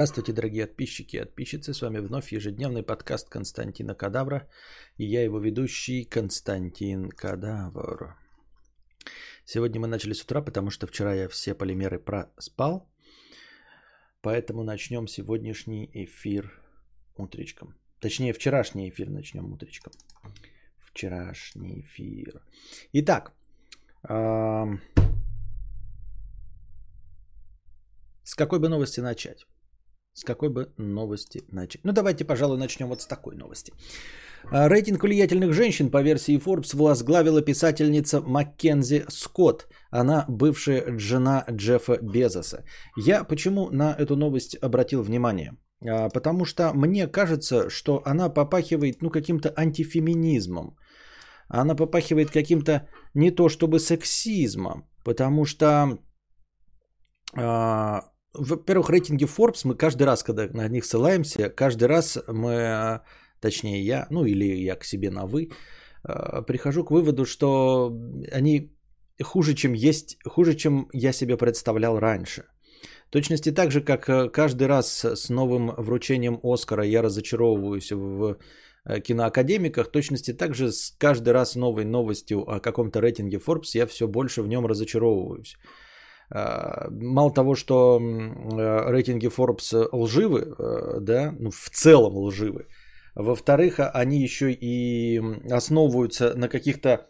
Здравствуйте, дорогие подписчики и подписчицы. С вами вновь ежедневный подкаст Константина Кадавра. И я его ведущий Константин Кадавр. Сегодня мы начали с утра, потому что вчера я все полимеры проспал. Поэтому начнем сегодняшний эфир утречком. Точнее, вчерашний эфир начнем утречком. Вчерашний эфир. Итак, с какой бы новости начать? С какой бы новости начать? Ну, давайте, пожалуй, начнем вот с такой новости. А, рейтинг влиятельных женщин по версии Forbes возглавила писательница Маккензи Скотт. Она бывшая жена Джеффа Безоса. Я почему на эту новость обратил внимание? А, потому что мне кажется, что она попахивает ну, каким-то антифеминизмом. Она попахивает каким-то не то чтобы сексизмом, потому что а, во-первых, рейтинги Forbes мы каждый раз, когда на них ссылаемся, каждый раз мы, точнее я, ну или я к себе на вы, э, прихожу к выводу, что они хуже, чем есть, хуже, чем я себе представлял раньше. В точности так же, как э, каждый раз с новым вручением Оскара я разочаровываюсь в э, киноакадемиках, точности так же с каждый раз новой новостью о каком-то рейтинге Forbes я все больше в нем разочаровываюсь. А, мало того, что э, рейтинги Forbes лживы, э, да, ну, в целом лживы, во-вторых, а, они еще и основываются на каких-то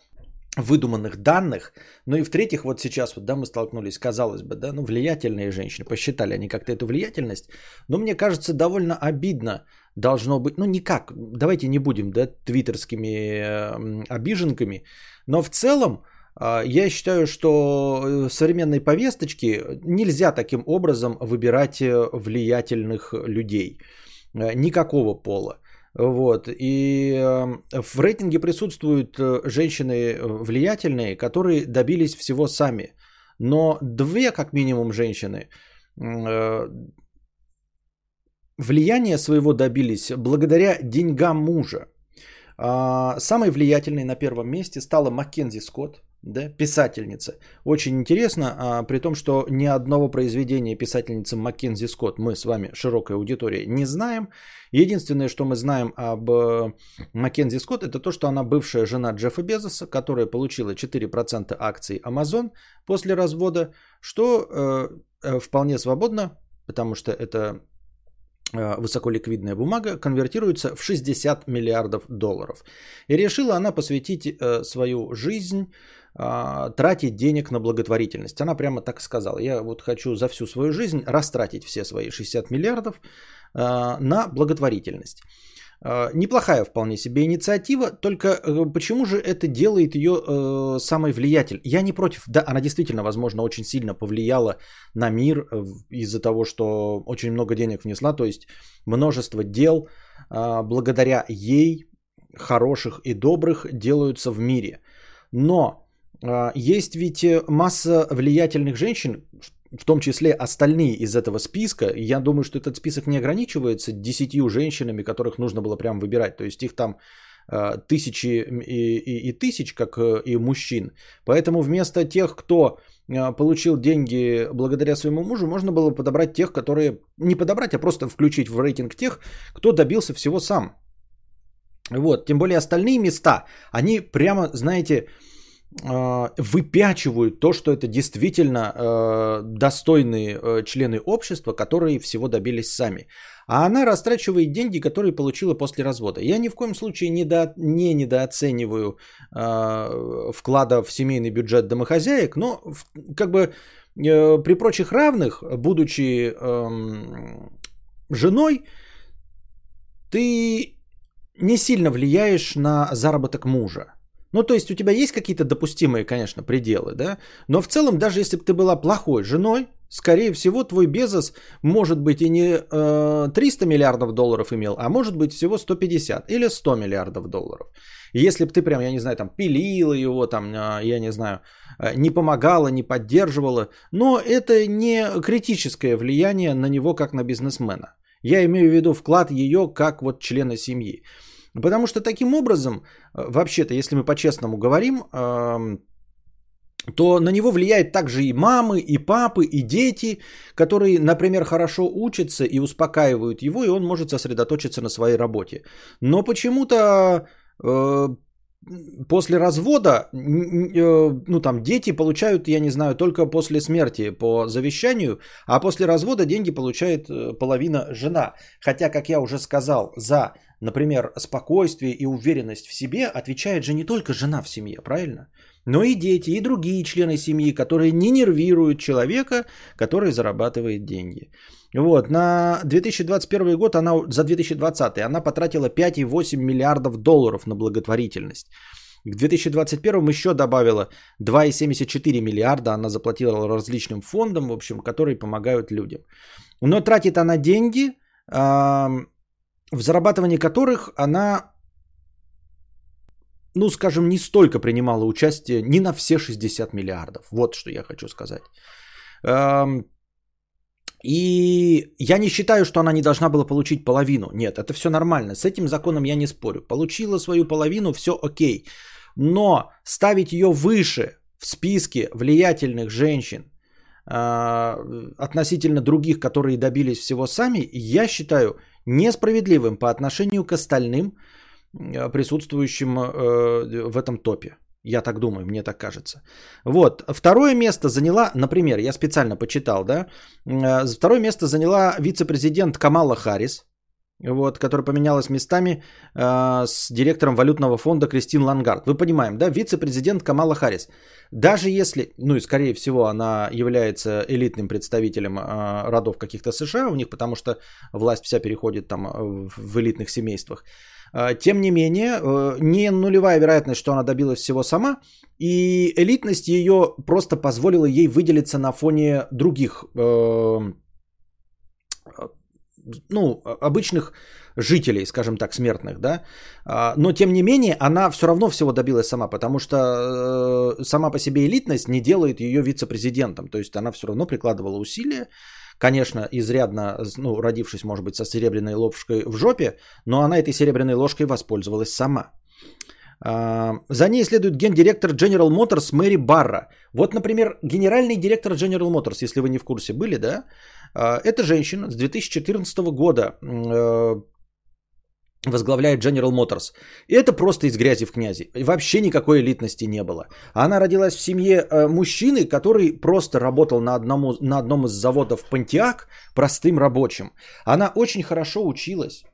выдуманных данных. Ну и в-третьих, вот сейчас вот, да, мы столкнулись, казалось бы, да, ну влиятельные женщины, посчитали они как-то эту влиятельность, но мне кажется, довольно обидно должно быть, ну никак, давайте не будем, да, твиттерскими э, обиженками, но в целом я считаю, что э, современной повесточки нельзя таким образом выбирать э, влиятельных людей э, никакого пола. Вот. И в рейтинге присутствуют женщины влиятельные, которые добились всего сами. Но две, как минимум, женщины влияние своего добились благодаря деньгам мужа. А, самой влиятельной на первом месте стала Маккензи Скотт, да, писательница. Очень интересно, а, при том, что ни одного произведения писательницы Маккензи Скотт мы с вами, широкая аудитория, не знаем. Единственное, что мы знаем об э, Маккензи Скотт, это то, что она бывшая жена Джеффа Безоса, которая получила 4% акций Amazon после развода, что э, э, вполне свободно, потому что это высоколиквидная бумага конвертируется в 60 миллиардов долларов. И решила она посвятить э, свою жизнь а, тратить денег на благотворительность. Она прямо так сказала. Я вот хочу за всю свою жизнь растратить все свои 60 миллиардов на благотворительность. А, неплохая вполне себе инициатива, только э, почему же это делает ее э, самой влиятельной? Я не против, да, она действительно, возможно, очень сильно повлияла на мир э, из-за того, что очень много денег внесла, то есть множество дел благодаря ей, хороших и добрых, делаются в мире. Но а, есть ведь масса влиятельных женщин, в том числе остальные из этого списка. Я думаю, что этот список не ограничивается десятью женщинами, которых нужно было прям выбирать. То есть их там а, тысячи и, и, и тысяч, как э, и мужчин. Поэтому вместо тех, кто а, получил деньги благодаря своему мужу, можно было подобрать тех, которые... Не подобрать, а просто включить в рейтинг тех, кто добился всего сам. Вот, тем более остальные места, они прямо, знаете, выпячивают то, что это действительно э, достойные э, члены общества, которые всего добились сами. А она растрачивает деньги, которые получила после развода. Я ни в коем случае не, не недооцениваю э, вклада в семейный бюджет домохозяек, но как бы при прочих равных, будучи эм, женой, ты не сильно влияешь на заработок мужа. Ну, то есть у тебя есть какие-то допустимые, конечно, пределы, да? Но в целом, даже если бы ты была плохой женой, скорее всего, твой Безос может быть и не э, 300 миллиардов долларов имел, а может быть всего 150 или 100 миллиардов долларов. Если бы ты прям, я не знаю, там пилила его, там, э, я не знаю, э, не помогала, не поддерживала, но это не критическое влияние на него как на бизнесмена. Я имею в виду вклад ее как вот члена семьи. Потому что таким образом, э, вообще-то, если мы по-честному говорим, то на него влияет также и мамы, и папы, и дети, которые, например, хорошо учатся и успокаивают его, и он может сосредоточиться на своей работе. Но почему-то э, после развода, э, ну там дети получают, я не знаю, только после смерти по завещанию, а после развода деньги получает половина жена. Хотя, как я уже сказал, за, например, спокойствие и уверенность в себе отвечает же не только жена в семье, правильно? но и дети, и другие члены семьи, которые не нервируют человека, который зарабатывает деньги. Вот, на 2021 год, она, за 2020 она потратила 5,8 миллиардов долларов на благотворительность. К 2021 еще добавила 2,74 миллиарда, она заплатила различным фондам, в общем, которые помогают людям. Но тратит она деньги, в зарабатывании которых она ну, скажем, не столько принимала участие, не на все 60 миллиардов. Вот что я хочу сказать. Эм, и я не считаю, что она не должна была получить половину. Нет, это все нормально. С этим законом я не спорю. Получила свою половину, все окей. Но ставить ее выше в списке влиятельных женщин э, относительно других, которые добились всего сами, я считаю несправедливым по отношению к остальным присутствующим э, в этом топе. Я так думаю, мне так кажется. Вот. Второе место заняла, например, я специально почитал, да, э, второе место заняла вице-президент Камала Харрис, вот, которая поменялась местами э, с директором валютного фонда Кристин Лангард. Вы понимаем, да, вице-президент Камала Харрис. Даже если, ну и скорее всего, она является элитным представителем э, родов каких-то США у них, потому что власть вся переходит там в элитных семействах. А, тем не менее, э, не нулевая вероятность, что она добилась всего сама, и элитность ее просто позволила ей выделиться на фоне других, э, ну, обычных жителей, скажем так, смертных, да. А, но тем не менее, она все равно всего добилась сама, потому что э, сама по себе элитность не делает ее вице-президентом. То есть она все равно прикладывала усилия, конечно, изрядно, ну, родившись, может быть, со серебряной ложкой в жопе, но она этой серебряной ложкой воспользовалась сама. А, за ней следует гендиректор General Motors Мэри Барра. Вот, например, генеральный директор General Motors, если вы не в курсе были, да, а, это женщина с 2014 года э, возглавляет General Motors. И это просто из грязи в князи. Вообще никакой элитности не было. Она родилась в семье э, мужчины, который просто работал на, одному, на одном из заводов Пантиак простым рабочим. Она очень хорошо училась.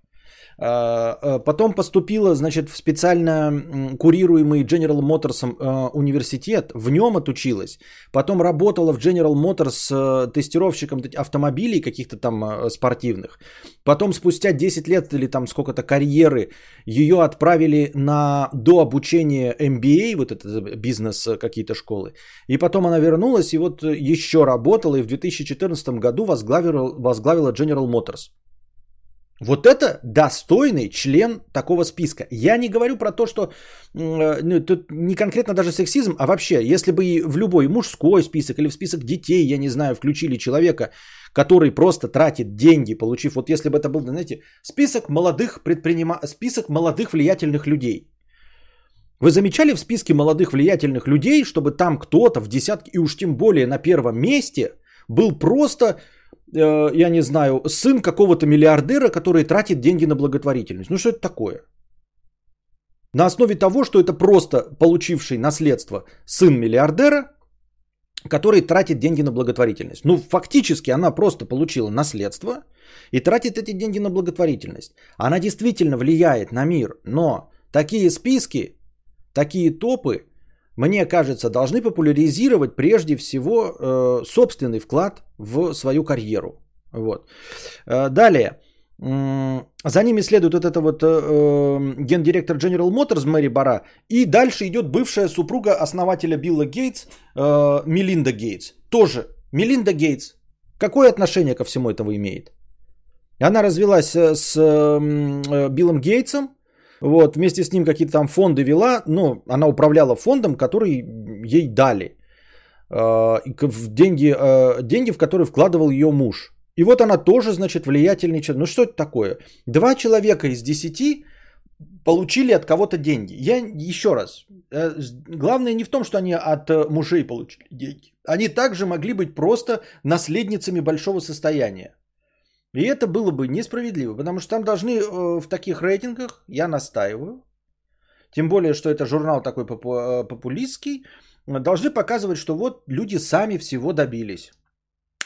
А, а, потом поступила, значит, в специально курируемый General Motors а, университет, в нем отучилась. Потом работала в General Motors тестировщиком автомобилей каких-то там спортивных. Потом спустя 10 лет или там сколько-то карьеры ее отправили на дообучение MBA, вот это бизнес какие-то школы. И потом она вернулась и вот еще работала и в 2014 году возглавила, возглавила General Motors. Вот это достойный член такого списка. Я не говорю про то, что э, ну, тут не конкретно даже сексизм, а вообще, если бы и в любой мужской список или в список детей, я не знаю, включили человека, который просто тратит деньги, получив, вот если бы это был, знаете, список молодых предпринима... список молодых влиятельных людей. Вы замечали в списке молодых влиятельных людей, чтобы там кто-то в десятке, и уж тем более на первом месте, был просто Э, я не знаю, сын какого-то миллиардера, который тратит деньги на благотворительность. Ну что это такое? На основе того, что это просто получивший наследство сын миллиардера, который тратит деньги на благотворительность. Ну, фактически она просто получила наследство и тратит эти деньги на благотворительность. Она действительно влияет на мир, но такие списки, такие топы – мне кажется, должны популяризировать прежде всего э, собственный вклад в свою карьеру. Вот. Э, далее. За ними следует вот это вот э, э, гендиректор General Motors Мэри Бара. И дальше идет бывшая супруга основателя Билла Гейтс, э, Мелинда Гейтс. Тоже Мелинда Гейтс. Какое отношение ко всему этому имеет? Она развелась э, с э, Биллом Гейтсом, вот, вместе с ним какие-то там фонды вела, но она управляла фондом, который ей дали. Э, деньги, э, деньги, в которые вкладывал ее муж. И вот она тоже, значит, влиятельный человек. Ну что это такое? Два человека из десяти получили от кого-то деньги. Я еще раз, э, главное не в том, что они от э, мужей получили деньги. Они также могли быть просто наследницами большого состояния. И это было бы несправедливо, потому что там должны э, в таких рейтингах, я настаиваю, тем более, что это журнал такой популистский, должны показывать, что вот люди сами всего добились.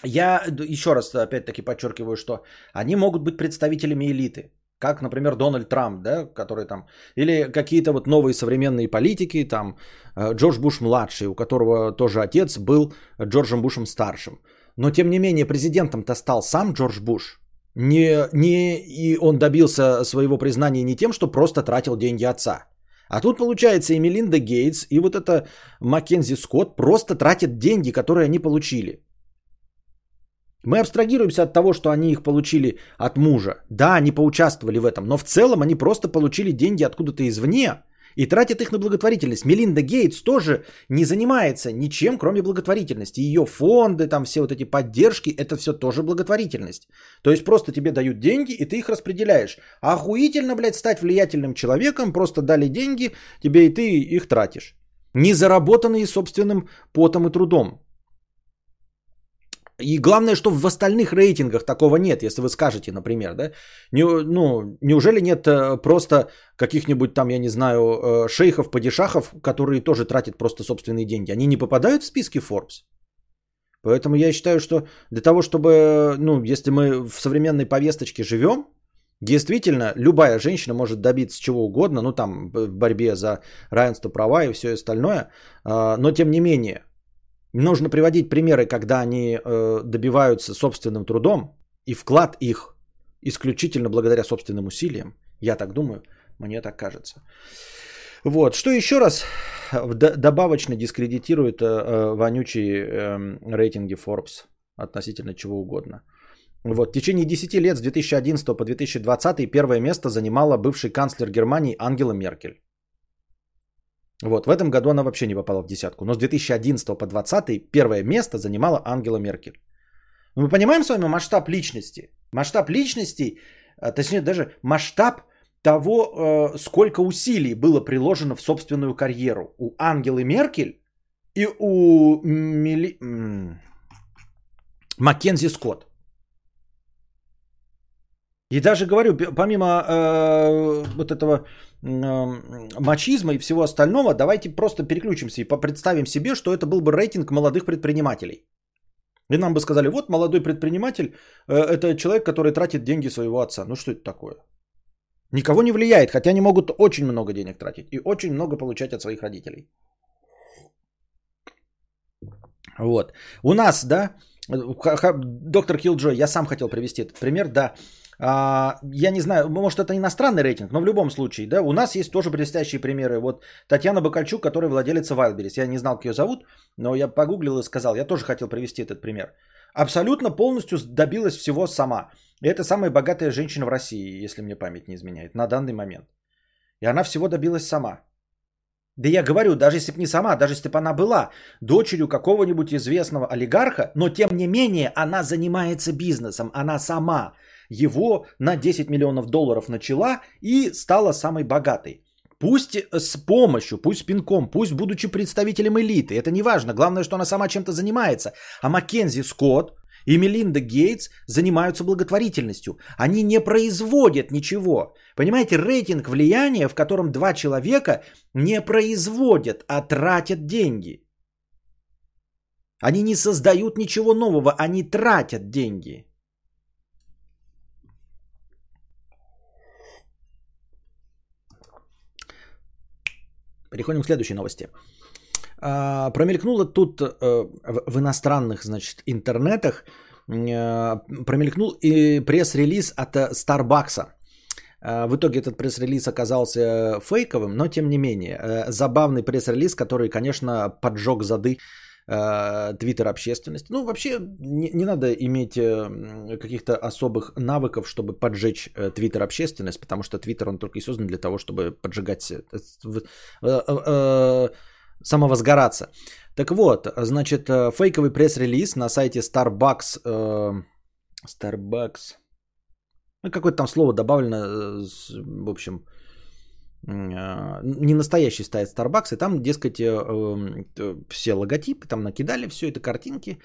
Я еще раз опять-таки подчеркиваю, что они могут быть представителями элиты. Как, например, Дональд Трамп, да, который там, или какие-то вот новые современные политики, там, э, Джордж Буш младший, у которого тоже отец был Джорджем Бушем старшим. Но, тем не менее, президентом-то стал сам Джордж Буш. Не, не, и он добился своего признания не тем, что просто тратил деньги отца. А тут, получается, и Мелинда Гейтс, и вот это Маккензи Скотт просто тратят деньги, которые они получили. Мы абстрагируемся от того, что они их получили от мужа. Да, они поучаствовали в этом, но в целом они просто получили деньги откуда-то извне и тратят их на благотворительность. Мелинда Гейтс тоже не занимается ничем, кроме благотворительности. Ее фонды, там все вот эти поддержки, это все тоже благотворительность. То есть просто тебе дают деньги, и ты их распределяешь. Охуительно, блядь, стать влиятельным человеком, просто дали деньги тебе, и ты их тратишь. Не заработанные собственным потом и трудом. И главное, что в остальных рейтингах такого нет, если вы скажете, например, да, не, ну, неужели нет э, просто каких-нибудь там, я не знаю, э, шейхов, падишахов, которые тоже тратят просто собственные деньги, они не попадают в списки Forbes? Поэтому я считаю, что для того, чтобы, ну, если мы в современной повесточке живем, действительно, любая женщина может добиться чего угодно, ну, там, в борьбе за равенство права и все остальное, а, но тем не менее, Нужно приводить примеры, когда они э, добиваются собственным трудом и вклад их исключительно благодаря собственным усилиям. Я так думаю, мне так кажется. Вот, что еще раз добавочно дискредитирует э, э, вонючие э, рейтинги Forbes относительно чего угодно. Вот, в течение 10 лет с 2011 по 2020 первое место занимала бывший канцлер Германии Ангела Меркель. Вот, в этом году она вообще не попала в десятку. Но с 2011 по 2020 первое место занимала Ангела Меркель. Но мы понимаем с вами масштаб личности. Масштаб личности, а, точнее даже масштаб того, э, сколько усилий было приложено в собственную карьеру у Ангелы Меркель и у Мили... Маккензи Скотт. И даже говорю, помимо э, вот этого э, мачизма и всего остального, давайте просто переключимся и представим себе, что это был бы рейтинг молодых предпринимателей. И нам бы сказали, вот молодой предприниматель, э, это человек, который тратит деньги своего отца. Ну что это такое? Никого не влияет, хотя они могут очень много денег тратить и очень много получать от своих родителей. Вот. У нас, да, доктор Килджой, я сам хотел привести этот пример, да, я не знаю, может это иностранный рейтинг, но в любом случае, да, у нас есть тоже блестящие примеры. Вот Татьяна Бакальчук, которая владелица Wildberries. Я не знал, как ее зовут, но я погуглил и сказал, я тоже хотел привести этот пример. Абсолютно полностью добилась всего сама. И это самая богатая женщина в России, если мне память не изменяет, на данный момент. И она всего добилась сама. Да я говорю, даже если бы не сама, даже если бы она была дочерью какого-нибудь известного олигарха, но тем не менее она занимается бизнесом, она сама его на 10 миллионов долларов начала и стала самой богатой. Пусть с помощью, пусть пинком, пусть будучи представителем элиты. Это не важно. Главное, что она сама чем-то занимается. А Маккензи Скотт и Мелинда Гейтс занимаются благотворительностью. Они не производят ничего. Понимаете, рейтинг влияния, в котором два человека не производят, а тратят деньги. Они не создают ничего нового, они тратят деньги. Переходим к следующей новости. А, промелькнуло тут э, в иностранных, значит, интернетах, э, промелькнул и пресс-релиз от э, Starbucks. А, в итоге этот пресс-релиз оказался фейковым, но тем не менее, забавный пресс-релиз, который, конечно, поджег зады твиттер общественности. Ну, вообще, не, не надо иметь каких-то особых навыков, чтобы поджечь твиттер общественность, потому что твиттер, он только и создан для того, чтобы поджигать самовозгораться. Так вот, значит, э, фейковый пресс-релиз на сайте Starbucks, э, Starbucks, ну, какое-то там слово добавлено, э, в общем, не настоящий стоит Starbucks, и там, дескать, все логотипы, там накидали все это, картинки,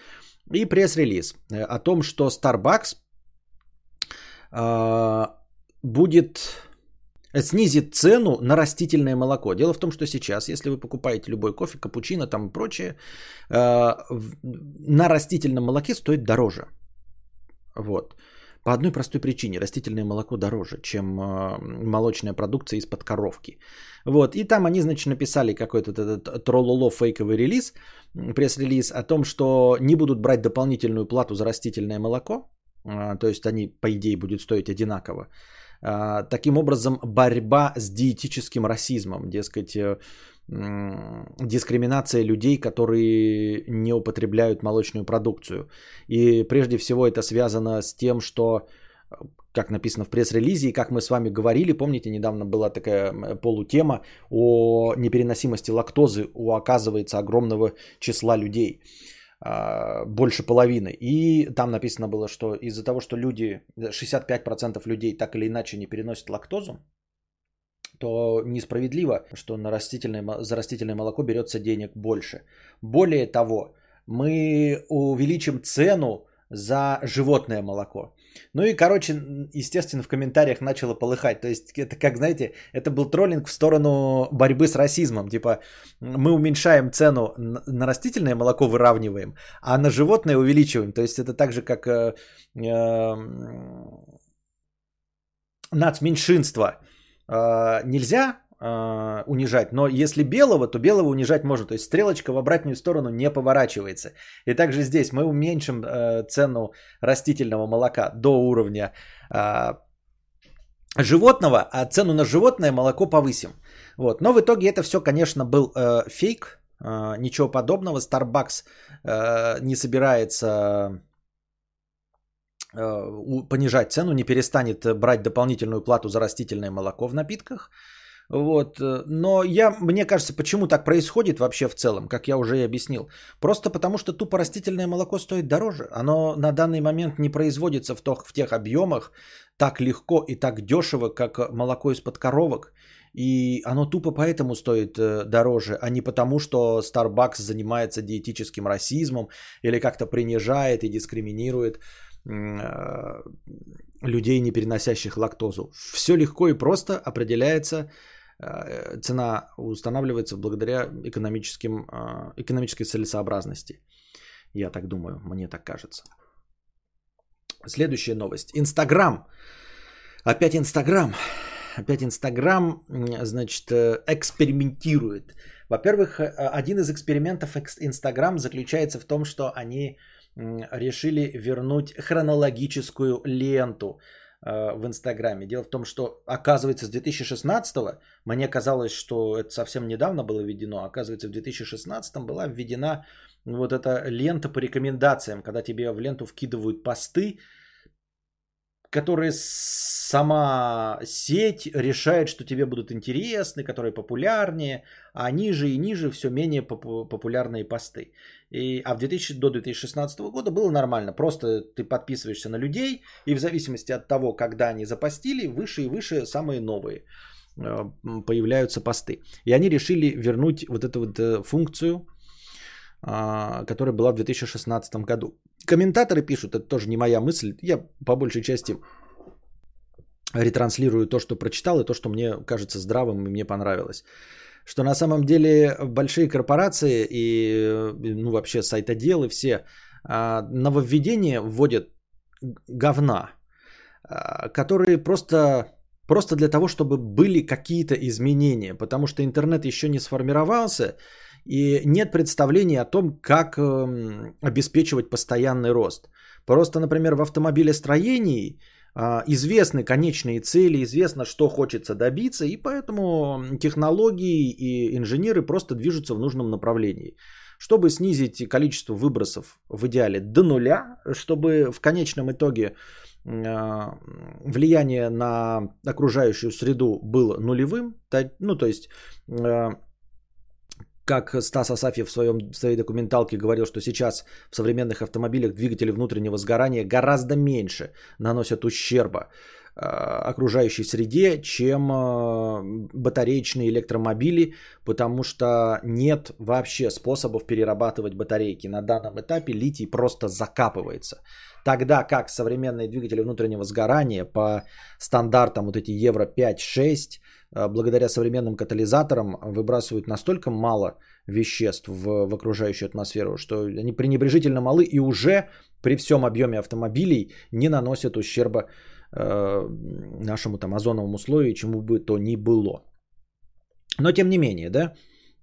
и пресс-релиз о том, что Starbucks будет снизит цену на растительное молоко. Дело в том, что сейчас, если вы покупаете любой кофе, капучино там и прочее, э, на растительном молоке стоит дороже. Вот. По одной простой причине. Растительное молоко дороже, чем э, молочная продукция из-под коровки. Вот. И там они, значит, написали какой-то этот троллоло фейковый релиз, пресс-релиз о том, что не будут брать дополнительную плату за растительное молоко. Э, то есть они, по идее, будут стоить одинаково. А, таким образом, борьба с диетическим расизмом, дескать, э, дискриминация людей, которые не употребляют молочную продукцию. И прежде всего это связано с тем, что как написано в пресс-релизе, и как мы с вами говорили, помните, недавно была такая полутема о непереносимости лактозы у, оказывается, огромного числа людей. А, больше половины. И там написано было, что из-за того, что люди, 65% людей так или иначе не переносят лактозу, то несправедливо, что на растительное, за растительное молоко берется денег больше. Более того, мы увеличим цену за животное молоко. Ну и, короче, естественно, в комментариях начало полыхать. То есть это, как знаете, это был троллинг в сторону борьбы с расизмом. Типа мы уменьшаем цену на растительное молоко, выравниваем, а на животное увеличиваем. То есть это так же, как э, э, нацменьшинство. Э, нельзя э, унижать, но если белого, то белого унижать можно. То есть стрелочка в обратную сторону не поворачивается. И также здесь мы уменьшим э, цену растительного молока до уровня э, животного, а цену на животное молоко повысим. Вот. Но в итоге это все, конечно, был э, фейк, ничего подобного. Starbucks э, не собирается понижать цену, не перестанет брать дополнительную плату за растительное молоко в напитках. Вот. Э, но я, мне кажется, почему так происходит вообще в целом, как я уже и объяснил. Просто потому, что тупо растительное молоко стоит дороже. Оно на данный момент не производится в, то, в тех объемах так легко и так дешево, как молоко из-под коровок. И оно тупо поэтому стоит э, дороже, а не потому, что Starbucks занимается диетическим расизмом или как-то принижает и дискриминирует э, людей, не переносящих лактозу. Все легко и просто определяется Э, цена устанавливается благодаря экономическим, э, экономической целесообразности. Я так думаю, мне так кажется. Следующая новость. Инстаграм. Опять Инстаграм. Опять Инстаграм, значит, э, экспериментирует. Во-первых, один из экспериментов Инстаграм заключается в том, что они решили вернуть хронологическую ленту Э, в Инстаграме. Дело в том, что оказывается с 2016 мне казалось, что это совсем недавно было введено, оказывается в 2016 была введена вот эта лента по рекомендациям, когда тебе в ленту вкидывают посты, которые сама сеть решает, что тебе будут интересны, которые популярнее, а ниже и ниже все менее популярные посты. И, а в 2000, до 2016 года было нормально. Просто ты подписываешься на людей, и в зависимости от того, когда они запостили, выше и выше самые новые э, появляются посты. И они решили вернуть вот эту вот э, функцию, а, которая была в 2016 году. Комментаторы пишут, это тоже не моя мысль, я по большей части ретранслирую то, что прочитал, и то, что мне кажется здравым и мне понравилось. Что на самом деле большие корпорации и ну, вообще сайтоделы все а, нововведения вводят говна, а, которые просто, просто для того, чтобы были какие-то изменения, потому что интернет еще не сформировался, и нет представления о том, как э, обеспечивать постоянный рост. Просто, например, в автомобилестроении э, известны конечные цели, известно, что хочется добиться, и поэтому технологии и инженеры просто движутся в нужном направлении. Чтобы снизить количество выбросов в идеале до нуля, чтобы в конечном итоге э, влияние на окружающую среду было нулевым, ну то есть э, как Стас Асафьев в, своем, в своей документалке говорил, что сейчас в современных автомобилях двигатели внутреннего сгорания гораздо меньше наносят ущерба окружающей среде, чем батареечные электромобили, потому что нет вообще способов перерабатывать батарейки. На данном этапе литий просто закапывается. Тогда как современные двигатели внутреннего сгорания по стандартам вот эти Евро 5-6, благодаря современным катализаторам выбрасывают настолько мало веществ в, в окружающую атмосферу, что они пренебрежительно малы и уже при всем объеме автомобилей не наносят ущерба э, нашему там озоновому слою и чему бы то ни было. Но тем не менее, да,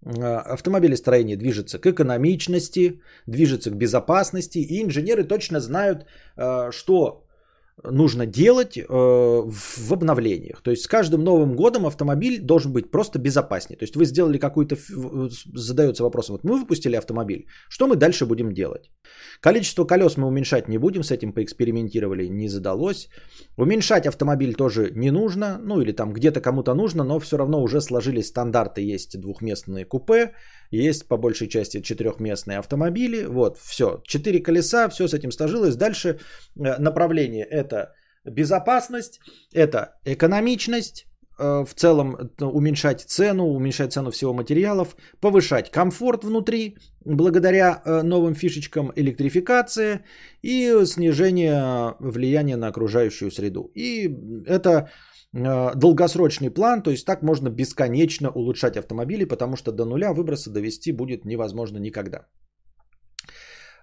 э, автомобилестроение движется к экономичности, движется к безопасности, и инженеры точно знают, э, что нужно делать э, в обновлениях. То есть с каждым Новым годом автомобиль должен быть просто безопаснее. То есть вы сделали какую-то... Задается вопросом, вот мы выпустили автомобиль, что мы дальше будем делать? Количество колес мы уменьшать не будем, с этим поэкспериментировали, не задалось. Уменьшать автомобиль тоже не нужно, ну или там где-то кому-то нужно, но все равно уже сложились стандарты, есть двухместные купе, есть по большей части четырехместные автомобили. Вот, все. Четыре колеса, все с этим сложилось. Дальше э, направление это безопасность, это экономичность, э, в целом э, уменьшать цену, уменьшать цену всего материалов, повышать комфорт внутри благодаря новым фишечкам электрификации и снижение влияния на окружающую среду. И это долгосрочный план, то есть так можно бесконечно улучшать автомобили, потому что до нуля выброса довести будет невозможно никогда.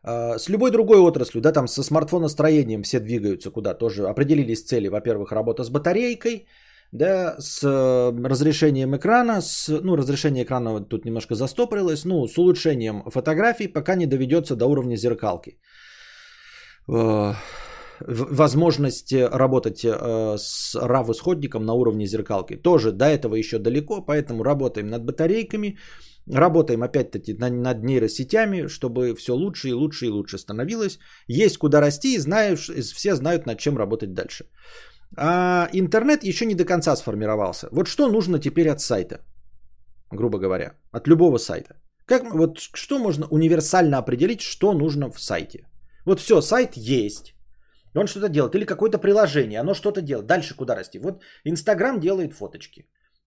Э, с любой другой отраслью, да, там со смартфоностроением все двигаются куда тоже. Определились цели, во-первых, работа с батарейкой, да, с э, разрешением экрана, с, ну, разрешение экрана тут немножко застопорилось, ну, с улучшением фотографий, пока не доведется до уровня зеркалки возможность работать э, с RAW-исходником на уровне зеркалки. Тоже до этого еще далеко, поэтому работаем над батарейками, работаем опять-таки над нейросетями, чтобы все лучше и лучше и лучше становилось. Есть куда расти, и знаешь, все знают, над чем работать дальше. А интернет еще не до конца сформировался. Вот что нужно теперь от сайта, грубо говоря, от любого сайта. Как, вот что можно универсально определить, что нужно в сайте? Вот все, сайт есть. Он что-то делает. Или какое-то приложение, оно что-то делает. Дальше куда расти? Вот Инстаграм делает фоточки.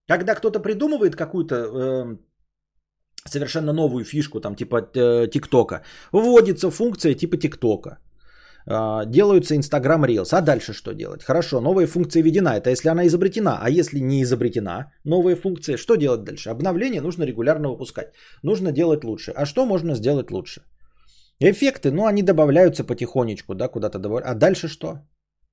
Когда кто-то придумывает какую-то э, совершенно новую фишку, там типа э, ТикТока, вводится функция типа ТикТока. Э, делаются Инстаграм Reels. А дальше что делать? Хорошо, новая функция введена. Это если она изобретена. А если не изобретена новая функция, что делать дальше? Обновление нужно регулярно выпускать. Нужно делать лучше. А что можно сделать лучше? Эффекты, ну, они добавляются потихонечку, да, куда-то добавляют. А дальше что?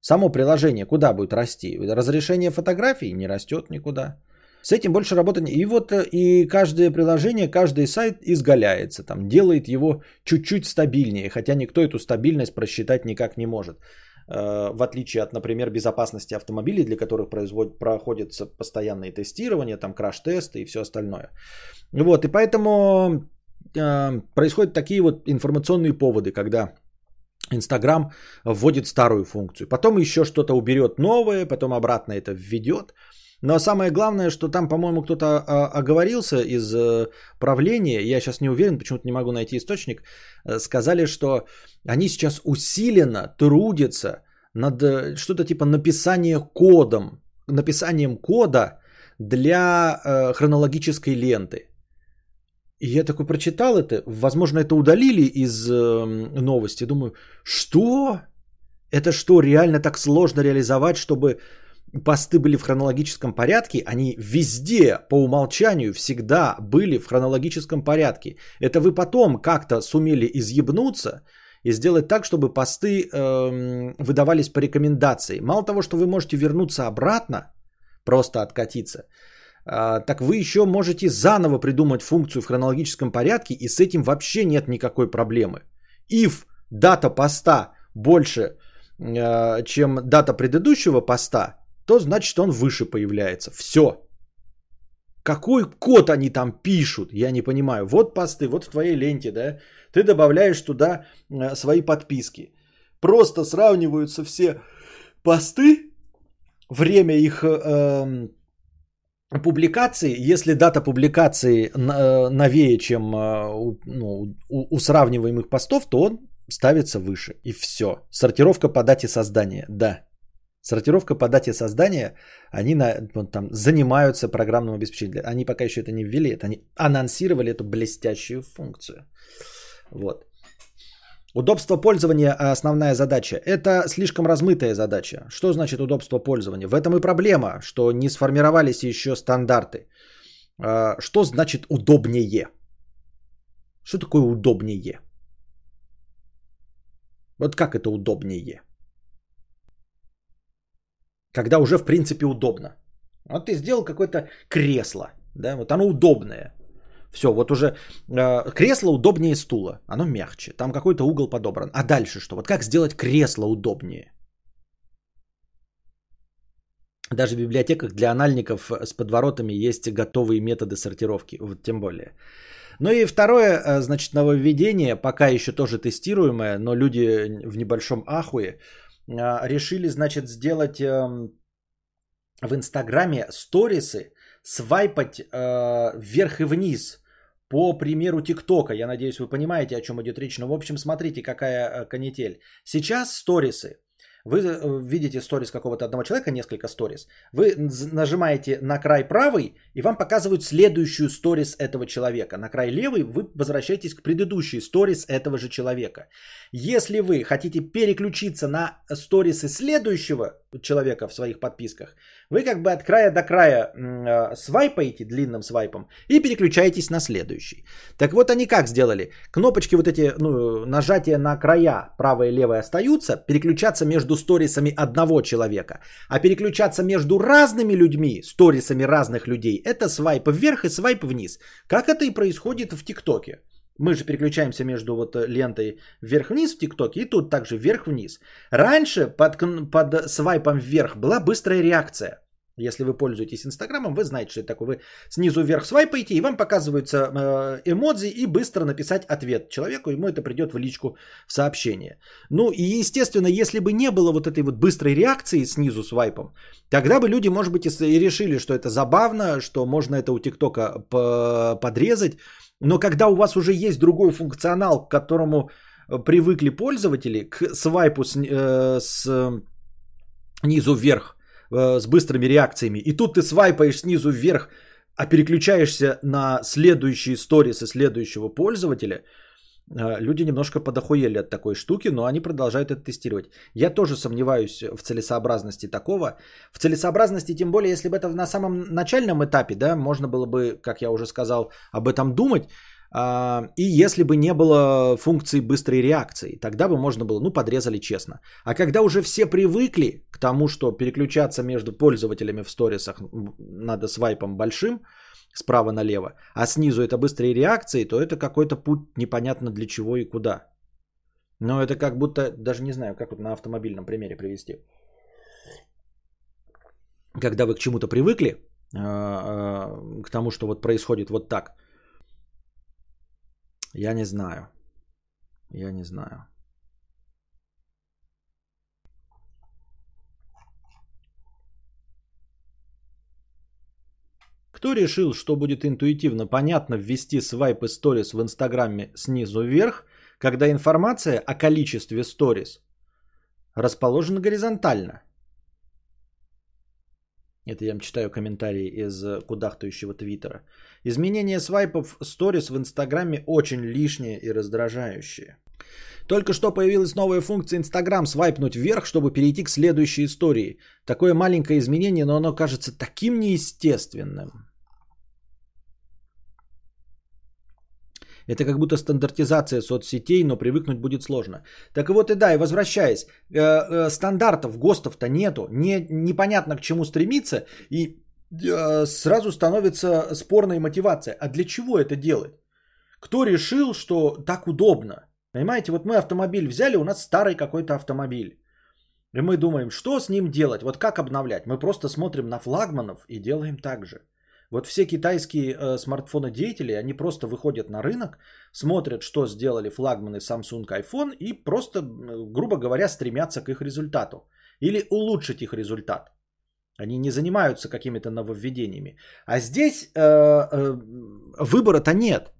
Само приложение куда будет расти? Разрешение фотографий не растет никуда. С этим больше работать. И вот э, и каждое приложение, каждый сайт изгаляется, там, делает его чуть-чуть стабильнее, хотя никто эту стабильность просчитать никак не может. Э, в отличие от, например, безопасности автомобилей, для которых производят, проходятся постоянные тестирования, там краш-тесты и все остальное. Вот, и поэтому э, происходят такие вот информационные поводы, когда Инстаграм вводит старую функцию, потом еще что-то уберет новое, потом обратно это введет. Но самое главное, что там, по-моему, кто-то а, оговорился из э, правления, я сейчас не уверен, почему-то не могу найти источник, э, сказали, что они сейчас усиленно трудятся над э, что-то типа написания кодом, написанием кода для хронологической ленты. И я такой прочитал это, возможно, это удалили из э, новости. Думаю, что? Это что, реально так сложно реализовать, чтобы посты были в хронологическом порядке? Они везде по умолчанию всегда были в хронологическом порядке. Это вы потом как-то сумели изъебнуться и сделать так, чтобы посты э, выдавались по рекомендации. Мало того, что вы можете вернуться обратно, просто откатиться, так вы еще можете заново придумать функцию в хронологическом порядке, и с этим вообще нет никакой проблемы. If дата поста больше, а, чем дата предыдущего поста, то значит он выше появляется. Все. Какой код они там пишут, я не понимаю. Вот посты, вот в твоей ленте, да, ты добавляешь туда а, свои подписки. Просто сравниваются все посты, время их э, публикации, если дата публикации э, новее, чем э, ну, у, сравниваемых постов, то он ставится выше. И все. Сортировка по дате создания. Да. Сортировка по дате создания, они на, там, занимаются программным обеспечением. Они пока еще это не ввели, это они анонсировали эту блестящую функцию. Вот. Удобство пользования – основная задача. Это слишком размытая задача. Что значит удобство пользования? В этом и проблема, что не сформировались еще стандарты. А, что значит удобнее? Что такое удобнее? Вот как это удобнее? Когда уже в принципе удобно. Вот ты сделал какое-то кресло, да, вот оно удобное. Все, вот уже э, кресло удобнее стула, оно мягче, там какой-то угол подобран. А дальше что? Вот как сделать кресло удобнее? Даже в библиотеках для анальников с подворотами есть готовые методы сортировки, вот тем более. Ну и второе, э, значит, нововведение, пока еще тоже тестируемое, но люди в небольшом ахуе, э, решили, значит, сделать эм, в Инстаграме сторисы, свайпать э, вверх и вниз по примеру ТикТока. Я надеюсь, вы понимаете, о чем идет речь. Но, в общем, смотрите, какая канитель. Сейчас сторисы – вы э, видите сторис какого-то одного человека, несколько сторис. Вы нажимаете на край правый, и вам показывают следующую сторис этого человека. На край левый вы возвращаетесь к предыдущей сторис этого же человека. Если вы хотите переключиться на сторисы следующего человека в своих подписках, вы как бы от края до края э, свайпаете длинным свайпом и переключаетесь на следующий. Так вот они как сделали? Кнопочки вот эти, ну, нажатия на края правое и левое остаются, переключаться между сторисами одного человека. А переключаться между разными людьми, сторисами разных людей, это свайп вверх и свайп вниз. Как это и происходит в ТикТоке. Мы же переключаемся между вот лентой вверх-вниз в ТикТоке и тут также вверх-вниз. Раньше под, под свайпом вверх была быстрая реакция. Если вы пользуетесь Инстаграмом, вы знаете, что это такое. Вы снизу вверх свайпаете, и вам показываются э, эмодзи, и быстро написать ответ человеку, ему это придет в личку в сообщение. Ну и, естественно, если бы не было вот этой вот быстрой реакции снизу свайпом, тогда бы люди, может быть, и решили, что это забавно, что можно это у ТикТока подрезать. Но когда у вас уже есть другой функционал, к которому привыкли пользователи, к свайпу с, э, с низу вверх, Э, с быстрыми реакциями. И тут ты свайпаешь снизу вверх, а переключаешься на следующие сторисы следующего пользователя. Э, люди немножко подохуели от такой штуки, но они продолжают это тестировать. Я тоже сомневаюсь в целесообразности такого. В целесообразности, тем более, если бы это на самом начальном этапе, да, можно было бы, как я уже сказал, об этом думать. А, и если бы не было функции быстрой реакции, тогда бы можно было, ну, подрезали честно. А когда уже все привыкли к тому, что переключаться между пользователями в сторисах надо свайпом большим, справа налево, а снизу это быстрые реакции, то это какой-то путь непонятно для чего и куда. Но это как будто, даже не знаю, как вот на автомобильном примере привести. Когда вы к чему-то привыкли, а, а, к тому, что вот происходит вот так – я не знаю. Я не знаю. Кто решил, что будет интуитивно понятно ввести свайп и сторис в Инстаграме снизу вверх, когда информация о количестве сторис расположена горизонтально? Это я вам читаю комментарии из кудахтающего твиттера. Изменение свайпов сторис в Инстаграме очень лишнее и раздражающее. Только что появилась новая функция Инстаграм свайпнуть вверх, чтобы перейти к следующей истории. Такое маленькое изменение, но оно кажется таким неестественным. Это как будто стандартизация соцсетей, но привыкнуть будет сложно. Так вот и да, и возвращаясь, э, э, стандартов, ГОСТов-то нету, не, непонятно к чему стремиться, и э, сразу становится спорная мотивация. А для чего это делать? Кто решил, что так удобно? Понимаете, вот мы автомобиль взяли, у нас старый какой-то автомобиль. И мы думаем, что с ним делать, вот как обновлять. Мы просто смотрим на флагманов и делаем так же. Вот все китайские э, смартфоны-деятели, они просто выходят на рынок, смотрят, что сделали флагманы Samsung iPhone и просто, грубо говоря, стремятся к их результату. Или улучшить их результат. Они не занимаются какими-то нововведениями. А здесь э, э, выбора-то нет.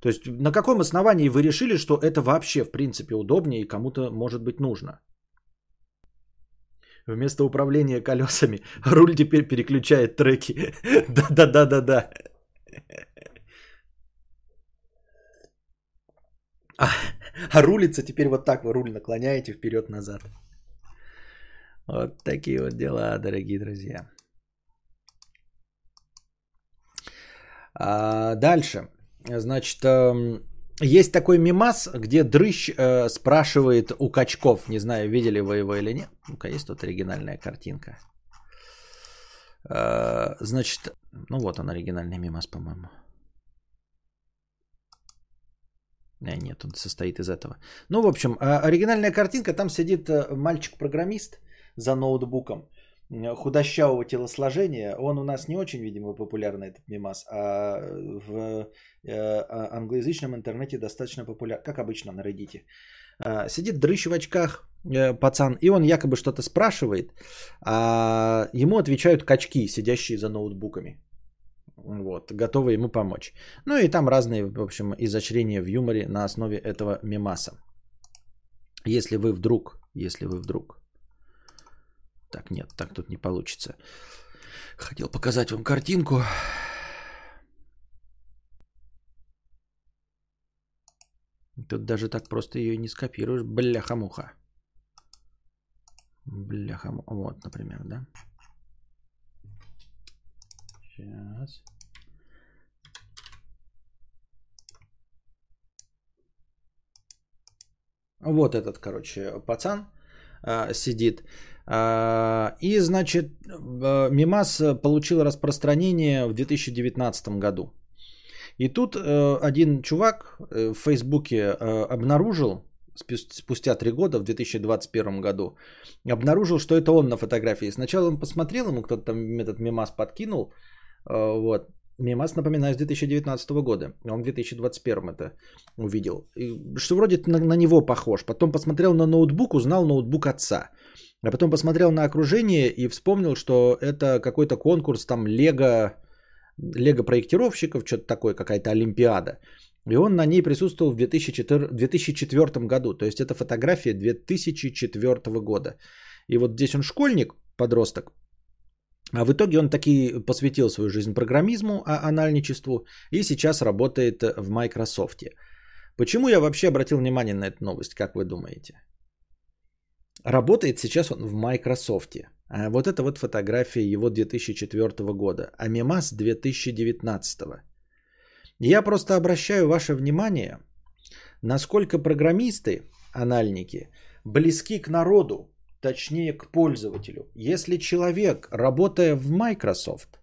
То есть на каком основании вы решили, что это вообще в принципе удобнее и кому-то может быть нужно? Вместо управления колесами руль теперь переключает треки. Да-да-да-да-да. А, а рулится теперь вот так вы руль наклоняете вперед-назад. Вот такие вот дела, дорогие друзья. А дальше. Значит, эм, есть такой мимас, где дрыщ э, спрашивает у качков, не знаю, видели вы его или нет. Ну-ка, есть тут оригинальная картинка. Э, значит, ну вот он оригинальный мимас, по-моему. Не, нет, он состоит из этого. Ну, в общем, э, оригинальная картинка, там сидит э, мальчик-программист за ноутбуком худощавого телосложения. Он у нас не очень, видимо, популярный, этот мимас, а в э, а, англоязычном интернете достаточно популярен, как обычно на Reddit. А, сидит дрыщ в очках э, пацан, и он якобы что-то спрашивает, а ему отвечают качки, сидящие за ноутбуками. Вот, готовы ему помочь. Ну и там разные, в общем, изощрения в юморе на основе этого мемаса. Если вы вдруг, если вы вдруг так, нет, так тут не получится. Хотел показать вам картинку. Тут даже так просто ее не скопируешь. Бляха-муха. Бляха-муха. Вот, например, да? Сейчас. Вот этот, короче, пацан а, сидит. А, и, значит, э, Мимас получил распространение в 2019 году. И тут э, один чувак э, в Фейсбуке обнаружил, спустя три года, в 2021 году, обнаружил, что это он на фотографии. Сначала он посмотрел, ему кто-то там этот мимас подкинул, вот, Мимас, напоминаю, с 2019 года. Он в 2021 это увидел. И, что вроде на, на него похож. Потом посмотрел на ноутбук, узнал ноутбук отца. А потом посмотрел на окружение и вспомнил, что это какой-то конкурс, там Лего, Лего проектировщиков, что-то такое, какая-то Олимпиада. И он на ней присутствовал в 2004, 2004 году. То есть это фотография 2004 года. И вот здесь он школьник, подросток. А в итоге он таки посвятил свою жизнь программизму, а анальничеству и сейчас работает в Microsoft. Почему я вообще обратил внимание на эту новость, как вы думаете? Работает сейчас он в Microsoft. А вот это вот фотография его 2004 года, а Мимас 2019. Я просто обращаю ваше внимание, насколько программисты, анальники, близки к народу, точнее к пользователю. Если человек, работая в Microsoft,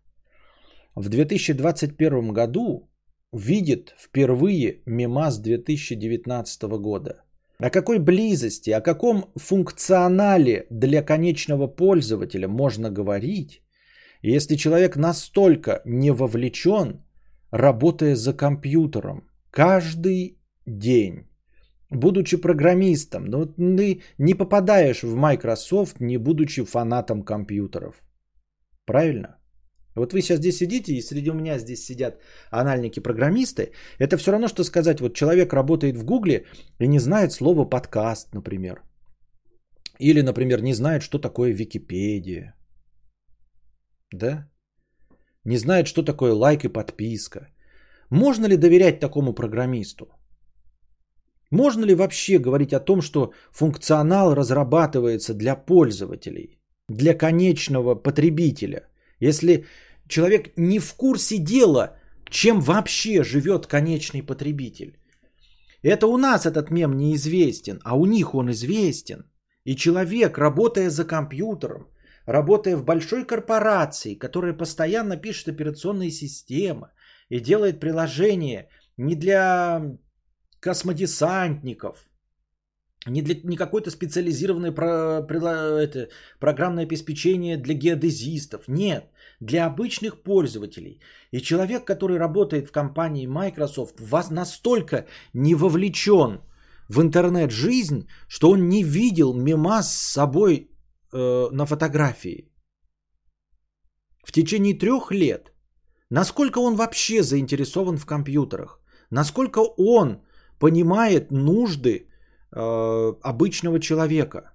в 2021 году видит впервые Мимас 2019 года – о какой близости, о каком функционале для конечного пользователя можно говорить, если человек настолько не вовлечен, работая за компьютером каждый день, будучи программистом, но ты не попадаешь в Microsoft, не будучи фанатом компьютеров. Правильно? Вот вы сейчас здесь сидите, и среди меня здесь сидят анальники-программисты. Это все равно, что сказать, вот человек работает в Гугле и не знает слова подкаст, например. Или, например, не знает, что такое Википедия. Да? Не знает, что такое лайк и подписка. Можно ли доверять такому программисту? Можно ли вообще говорить о том, что функционал разрабатывается для пользователей, для конечного потребителя – если человек не в курсе дела, чем вообще живет конечный потребитель. Это у нас этот мем неизвестен, а у них он известен. И человек, работая за компьютером, работая в большой корпорации, которая постоянно пишет операционные системы и делает приложения не для космодесантников, не для не какое-то специализированное про, про, это, программное обеспечение для геодезистов. Нет, для обычных пользователей. И человек, который работает в компании Microsoft, вас настолько не вовлечен в интернет-жизнь, что он не видел мема с собой э, на фотографии. В течение трех лет. Насколько он вообще заинтересован в компьютерах? Насколько он понимает нужды обычного человека.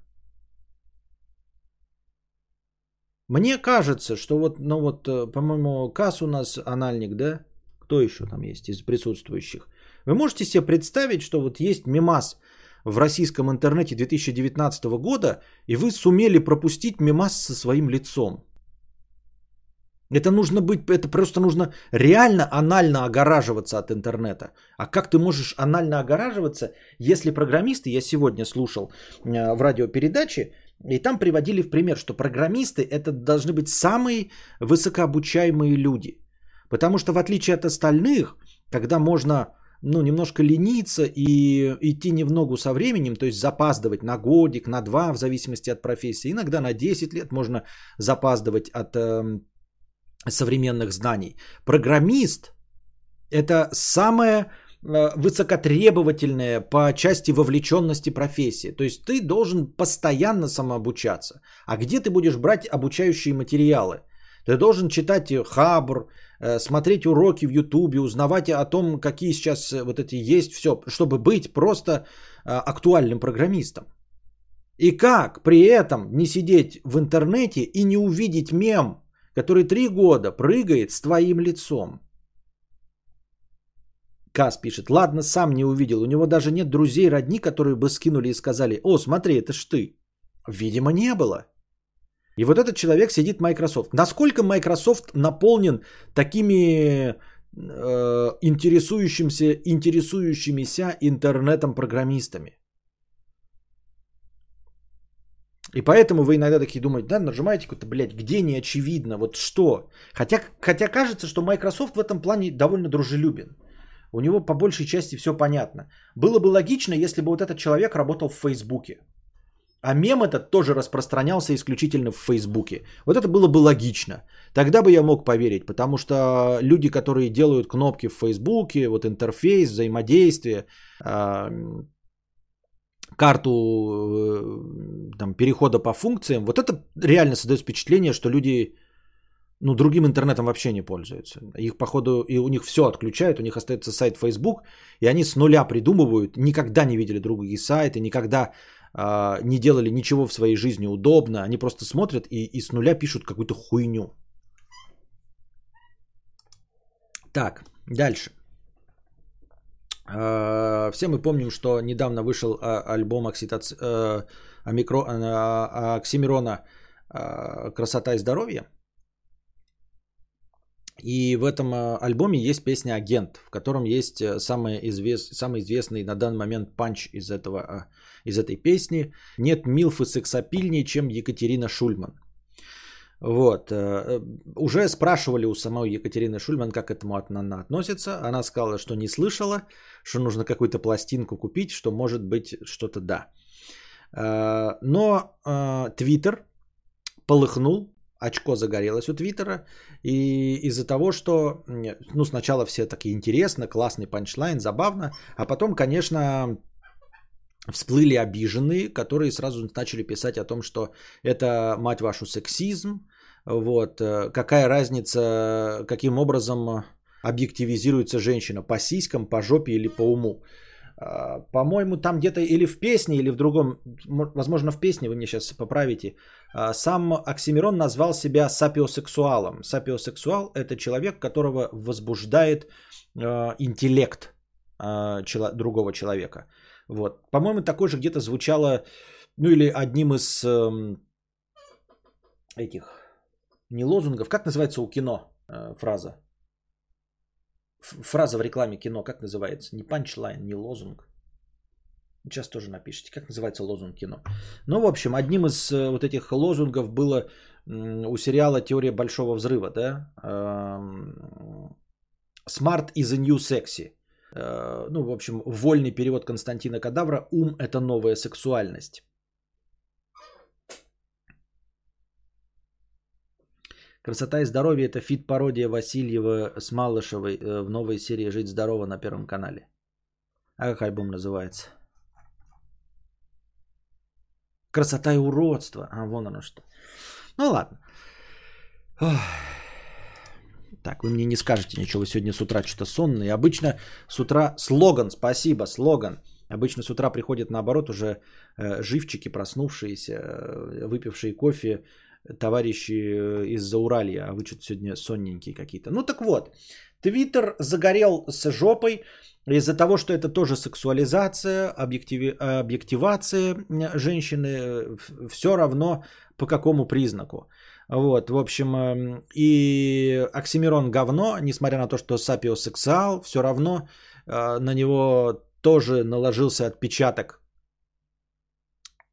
Мне кажется, что вот, ну вот, э, по-моему, Кас у нас анальник, да? Кто еще там есть из присутствующих? Вы можете себе представить, что вот есть мимас в российском интернете 2019 года, и вы сумели пропустить мимас со своим лицом. Это нужно быть, это просто нужно реально анально огораживаться от интернета. А как ты можешь анально огораживаться, если программисты, я сегодня слушал э, в радиопередаче, и там приводили в пример, что программисты это должны быть самые высокообучаемые люди. Потому что в отличие от остальных, когда можно ну, немножко лениться и идти не в ногу со временем, то есть запаздывать на годик, на два, в зависимости от профессии, иногда на 10 лет можно запаздывать от э, современных знаний. Программист – это самое э, высокотребовательная по части вовлеченности профессии. То есть ты должен постоянно самообучаться. А где ты будешь брать обучающие материалы? Ты должен читать Хабр, э, смотреть уроки в Ютубе, узнавать о том, какие сейчас э, вот эти есть, все, чтобы быть просто актуальным программистом. И как при этом не сидеть в интернете и не увидеть мем который три года прыгает с твоим лицом. Кас пишет, ладно, сам не увидел. У него даже нет друзей, родни, которые бы скинули и сказали, о, смотри, это ж ты. Видимо, не было. И вот этот человек сидит в Microsoft. Насколько Microsoft наполнен такими э, интересующимся, интересующимися интернетом программистами? И поэтому вы иногда такие думаете, да, нажимаете какой-то, блядь, где не очевидно, вот что. Хотя, хотя кажется, что Microsoft в этом плане довольно дружелюбен. У него по большей части все понятно. Было бы логично, если бы вот этот человек работал в Фейсбуке. А мем этот тоже распространялся исключительно в Фейсбуке. Вот это было бы логично. Тогда бы я мог поверить, потому что люди, которые делают кнопки в Фейсбуке, вот интерфейс, взаимодействие, карту э, там, перехода по функциям, вот это реально создает впечатление, что люди ну, другим интернетом вообще не пользуются. Их, походу, и у них все отключают, у них остается сайт Facebook, и они с нуля придумывают, никогда не видели другие сайты, никогда э, не делали ничего в своей жизни удобно, они просто смотрят и, и с нуля пишут какую-то хуйню. Так, дальше. Э, все мы помним, что недавно вышел а, альбом Окситоци... Э, Омикро... Э, Оксимирона «Красота и здоровье». И в этом альбоме есть песня «Агент», в котором есть самый, извест... самый известный на данный момент панч из, этого, из этой песни. Нет милфы сексапильнее, чем Екатерина Шульман. Вот. Уже спрашивали у самой Екатерины Шульман, как к этому она относится. Она сказала, что не слышала, что нужно какую-то пластинку купить, что может быть что-то да. А, но Твиттер полыхнул, очко загорелось у Твиттера, и из-за того, что, ну, сначала все такие интересно, классный панчлайн, забавно, а потом, конечно, всплыли обиженные, которые сразу начали писать о том, что это, мать вашу, сексизм, вот, э, какая разница, каким образом объективизируется женщина по сиськам, по жопе или по уму. А, по-моему, там где-то или в песне, или в другом, возможно, в песне, вы мне сейчас поправите, а, сам Оксимирон назвал себя сапиосексуалом. Сапиосексуал – это человек, которого возбуждает а, интеллект другого человека. Вот. По-моему, такое же где-то звучало, ну или одним из эм, этих, не лозунгов, как называется у кино э, фраза? фраза в рекламе кино, как называется? Не панчлайн, не лозунг. Сейчас тоже напишите, как называется лозунг кино. Ну, в общем, одним из э, вот этих лозунгов было у сериала «Теория большого взрыва», да? «Smart is a new sexy». Э, ну, в общем, вольный перевод Константина Кадавра «Ум – это новая сексуальность». Красота и здоровье это фит-пародия Васильева с Малышевой э, в новой серии «Жить здорово» на Первом канале. А как альбом называется? Красота и уродство. А, вон оно что. Ну ладно. Ох. Так, вы мне не скажете ничего, вы сегодня с утра что-то сонные. Обычно с утра слоган, спасибо, слоган. Обычно с утра приходят наоборот уже э, живчики, проснувшиеся, э, выпившие кофе, товарищи э, из Зауралья, а вы что-то сегодня сонненькие какие-то. Ну так вот, Твиттер загорел с жопой из-за того, что это тоже сексуализация, объективи... объективация женщины, все равно по какому признаку. Вот, в общем, эм, и Оксимирон говно, несмотря на то, что сапиосексуал, все равно э, на него тоже наложился отпечаток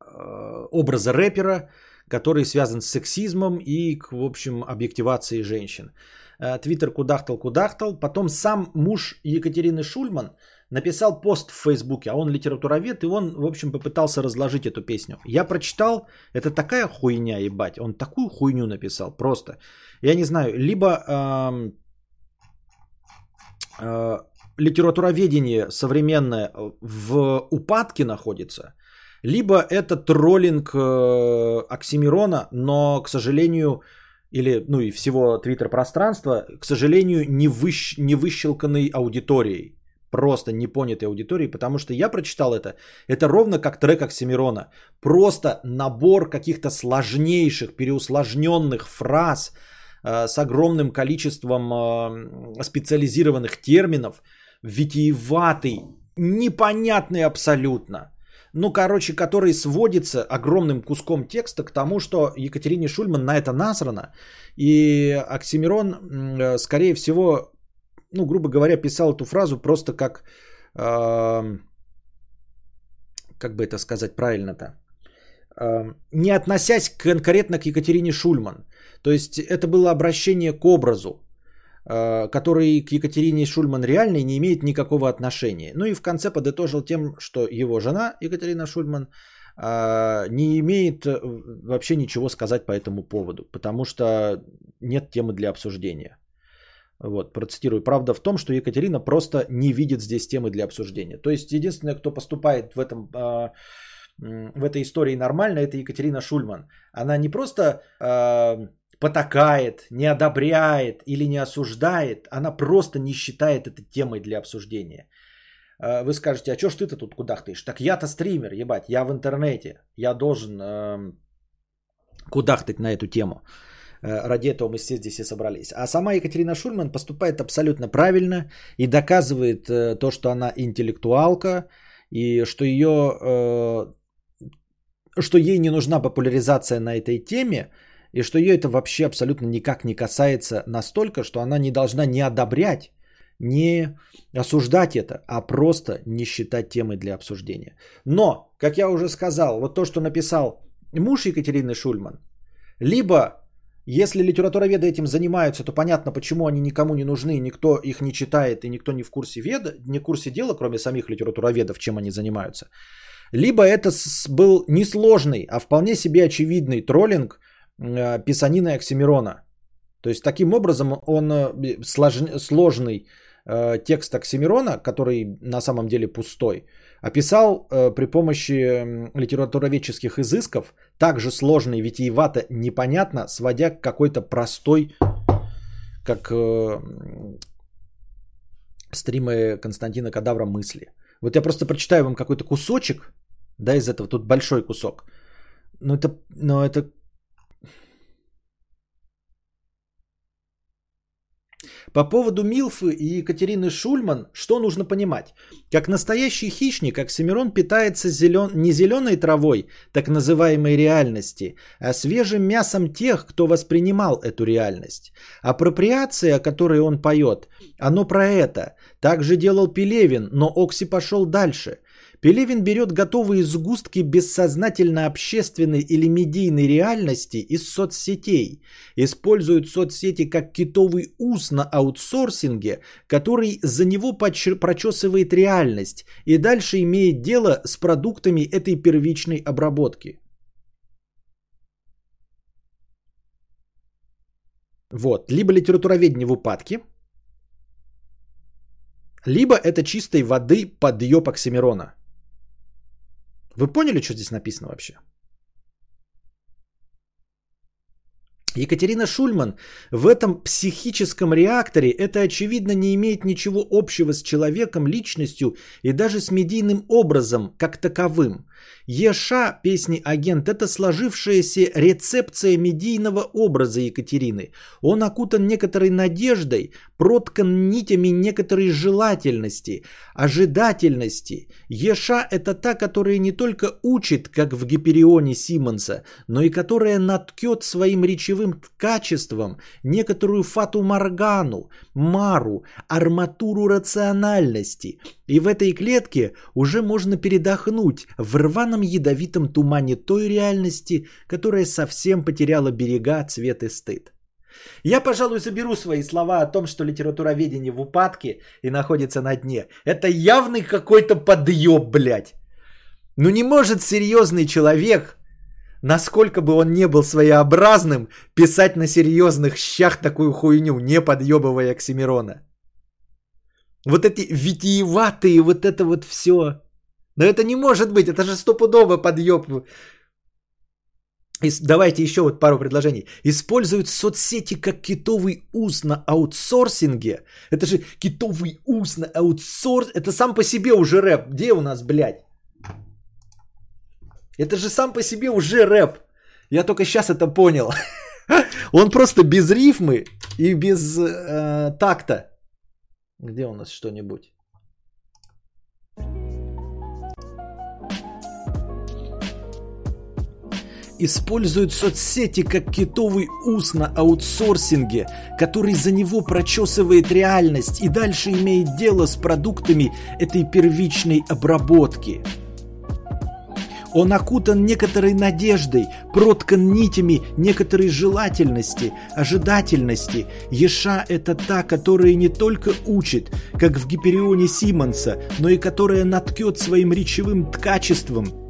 э, образа рэпера, который связан с сексизмом и, в общем, объективацией женщин. Э, Твиттер кудахтал-кудахтал. Потом сам муж Екатерины Шульман написал пост в Фейсбуке, а он литературовед, и он, в общем, попытался разложить эту песню. Я прочитал, это такая хуйня, ебать. Он такую хуйню написал, просто. Я не знаю, либо э, э, литературоведение современное в упадке находится, либо это троллинг э, Оксимирона, но, к сожалению, или, ну и всего твиттер-пространства, к сожалению, не, выщ, не выщелканной аудиторией. Просто непонятой аудиторией, потому что я прочитал это. Это ровно как трек Оксимирона. Просто набор каких-то сложнейших, переусложненных фраз э, с огромным количеством э, специализированных терминов, витиеватый, непонятный абсолютно ну, короче, который сводится огромным куском текста к тому, что Екатерине Шульман на это насрано, и Оксимирон, э, скорее всего, ну, грубо говоря, писал эту фразу просто как, э, как бы это сказать правильно-то, э, не относясь конкретно к Екатерине Шульман. То есть это было обращение к образу. Э, который к Екатерине Шульман реально не имеет никакого отношения. Ну и в конце подытожил тем, что его жена Екатерина Шульман э, не имеет э, вообще ничего сказать по этому поводу, потому что нет темы для обсуждения. Вот, процитирую. Правда в том, что Екатерина просто не видит здесь темы для обсуждения. То есть единственное, кто поступает в этом в этой истории нормально, это Екатерина Шульман. Она не просто потакает, не одобряет или не осуждает, она просто не считает это темой для обсуждения. А, вы скажете, а что ж ты-то тут кудахтаешь? Так я-то стример, ебать, я в интернете, я должен э, кудахтать на эту тему. Э, ради этого мы все здесь и собрались. А сама Екатерина Шульман поступает абсолютно правильно и доказывает э, то, что она интеллектуалка и что ее, э, что ей не нужна популяризация на этой теме, и что ее это вообще абсолютно никак не касается настолько, что она не должна не одобрять, не осуждать это, а просто не считать темой для обсуждения. Но, как я уже сказал, вот то, что написал муж Екатерины Шульман, либо если литературоведы этим занимаются, то понятно, почему они никому не нужны, никто их не читает и никто не в курсе веда, не в курсе дела, кроме самих литературоведов, чем они занимаются. Либо это был не сложный, а вполне себе очевидный троллинг Э, писанины Оксимирона. То есть таким образом он э, сложный э, текст Оксимирона, который на самом деле пустой, описал при помощи литературоведческих изысков, также сложно и витиевато, непонятно, сводя к какой-то простой, как стримы Константина Кадавра мысли. Вот я просто прочитаю вам какой-то кусочек, да, из этого, тут большой кусок. Но это, но это По поводу Милфы и Екатерины Шульман, что нужно понимать? Как настоящий хищник, Оксимирон питается зелен... не зеленой травой, так называемой реальности, а свежим мясом тех, кто воспринимал эту реальность. Апроприация, о которой он поет, оно про это. Так же делал Пелевин, но Окси пошел дальше. Пелевин берет готовые сгустки бессознательно общественной или медийной реальности из соцсетей, использует соцсети как китовый ус на аутсорсинге, который за него прочесывает реальность и дальше имеет дело с продуктами этой первичной обработки. Вот, либо литературоведение в упадке, либо это чистой воды подъеб Оксимирона – вы поняли, что здесь написано вообще? Екатерина Шульман в этом психическом реакторе это очевидно не имеет ничего общего с человеком, личностью и даже с медийным образом как таковым. Еша песни «Агент» — это сложившаяся рецепция медийного образа Екатерины. Он окутан некоторой надеждой, проткан нитями некоторой желательности, ожидательности. Еша — это та, которая не только учит, как в Гиперионе Симмонса, но и которая наткет своим речевым качеством некоторую фату Моргану, Мару, арматуру рациональности. И в этой клетке уже можно передохнуть в рваном ядовитом тумане той реальности, которая совсем потеряла берега, цвет и стыд. Я, пожалуй, заберу свои слова о том, что литературоведение в упадке и находится на дне. Это явный какой-то подъеб, блядь. Ну не может серьезный человек, насколько бы он не был своеобразным, писать на серьезных щах такую хуйню, не подъебывая Оксимирона. Вот эти витиеватые, вот это вот все. Но это не может быть, это же стопудово подъеб. Давайте еще вот пару предложений. Используют соцсети как китовый ус на аутсорсинге. Это же китовый ус на аутсорс. Это сам по себе уже рэп. Где у нас, блядь? Это же сам по себе уже рэп. Я только сейчас это понял. Он просто без рифмы и без э, такта. Где у нас что-нибудь? используют соцсети как китовый ус на аутсорсинге, который за него прочесывает реальность и дальше имеет дело с продуктами этой первичной обработки. Он окутан некоторой надеждой, проткан нитями некоторой желательности, ожидательности. Еша – это та, которая не только учит, как в Гиперионе Симмонса, но и которая наткет своим речевым качеством –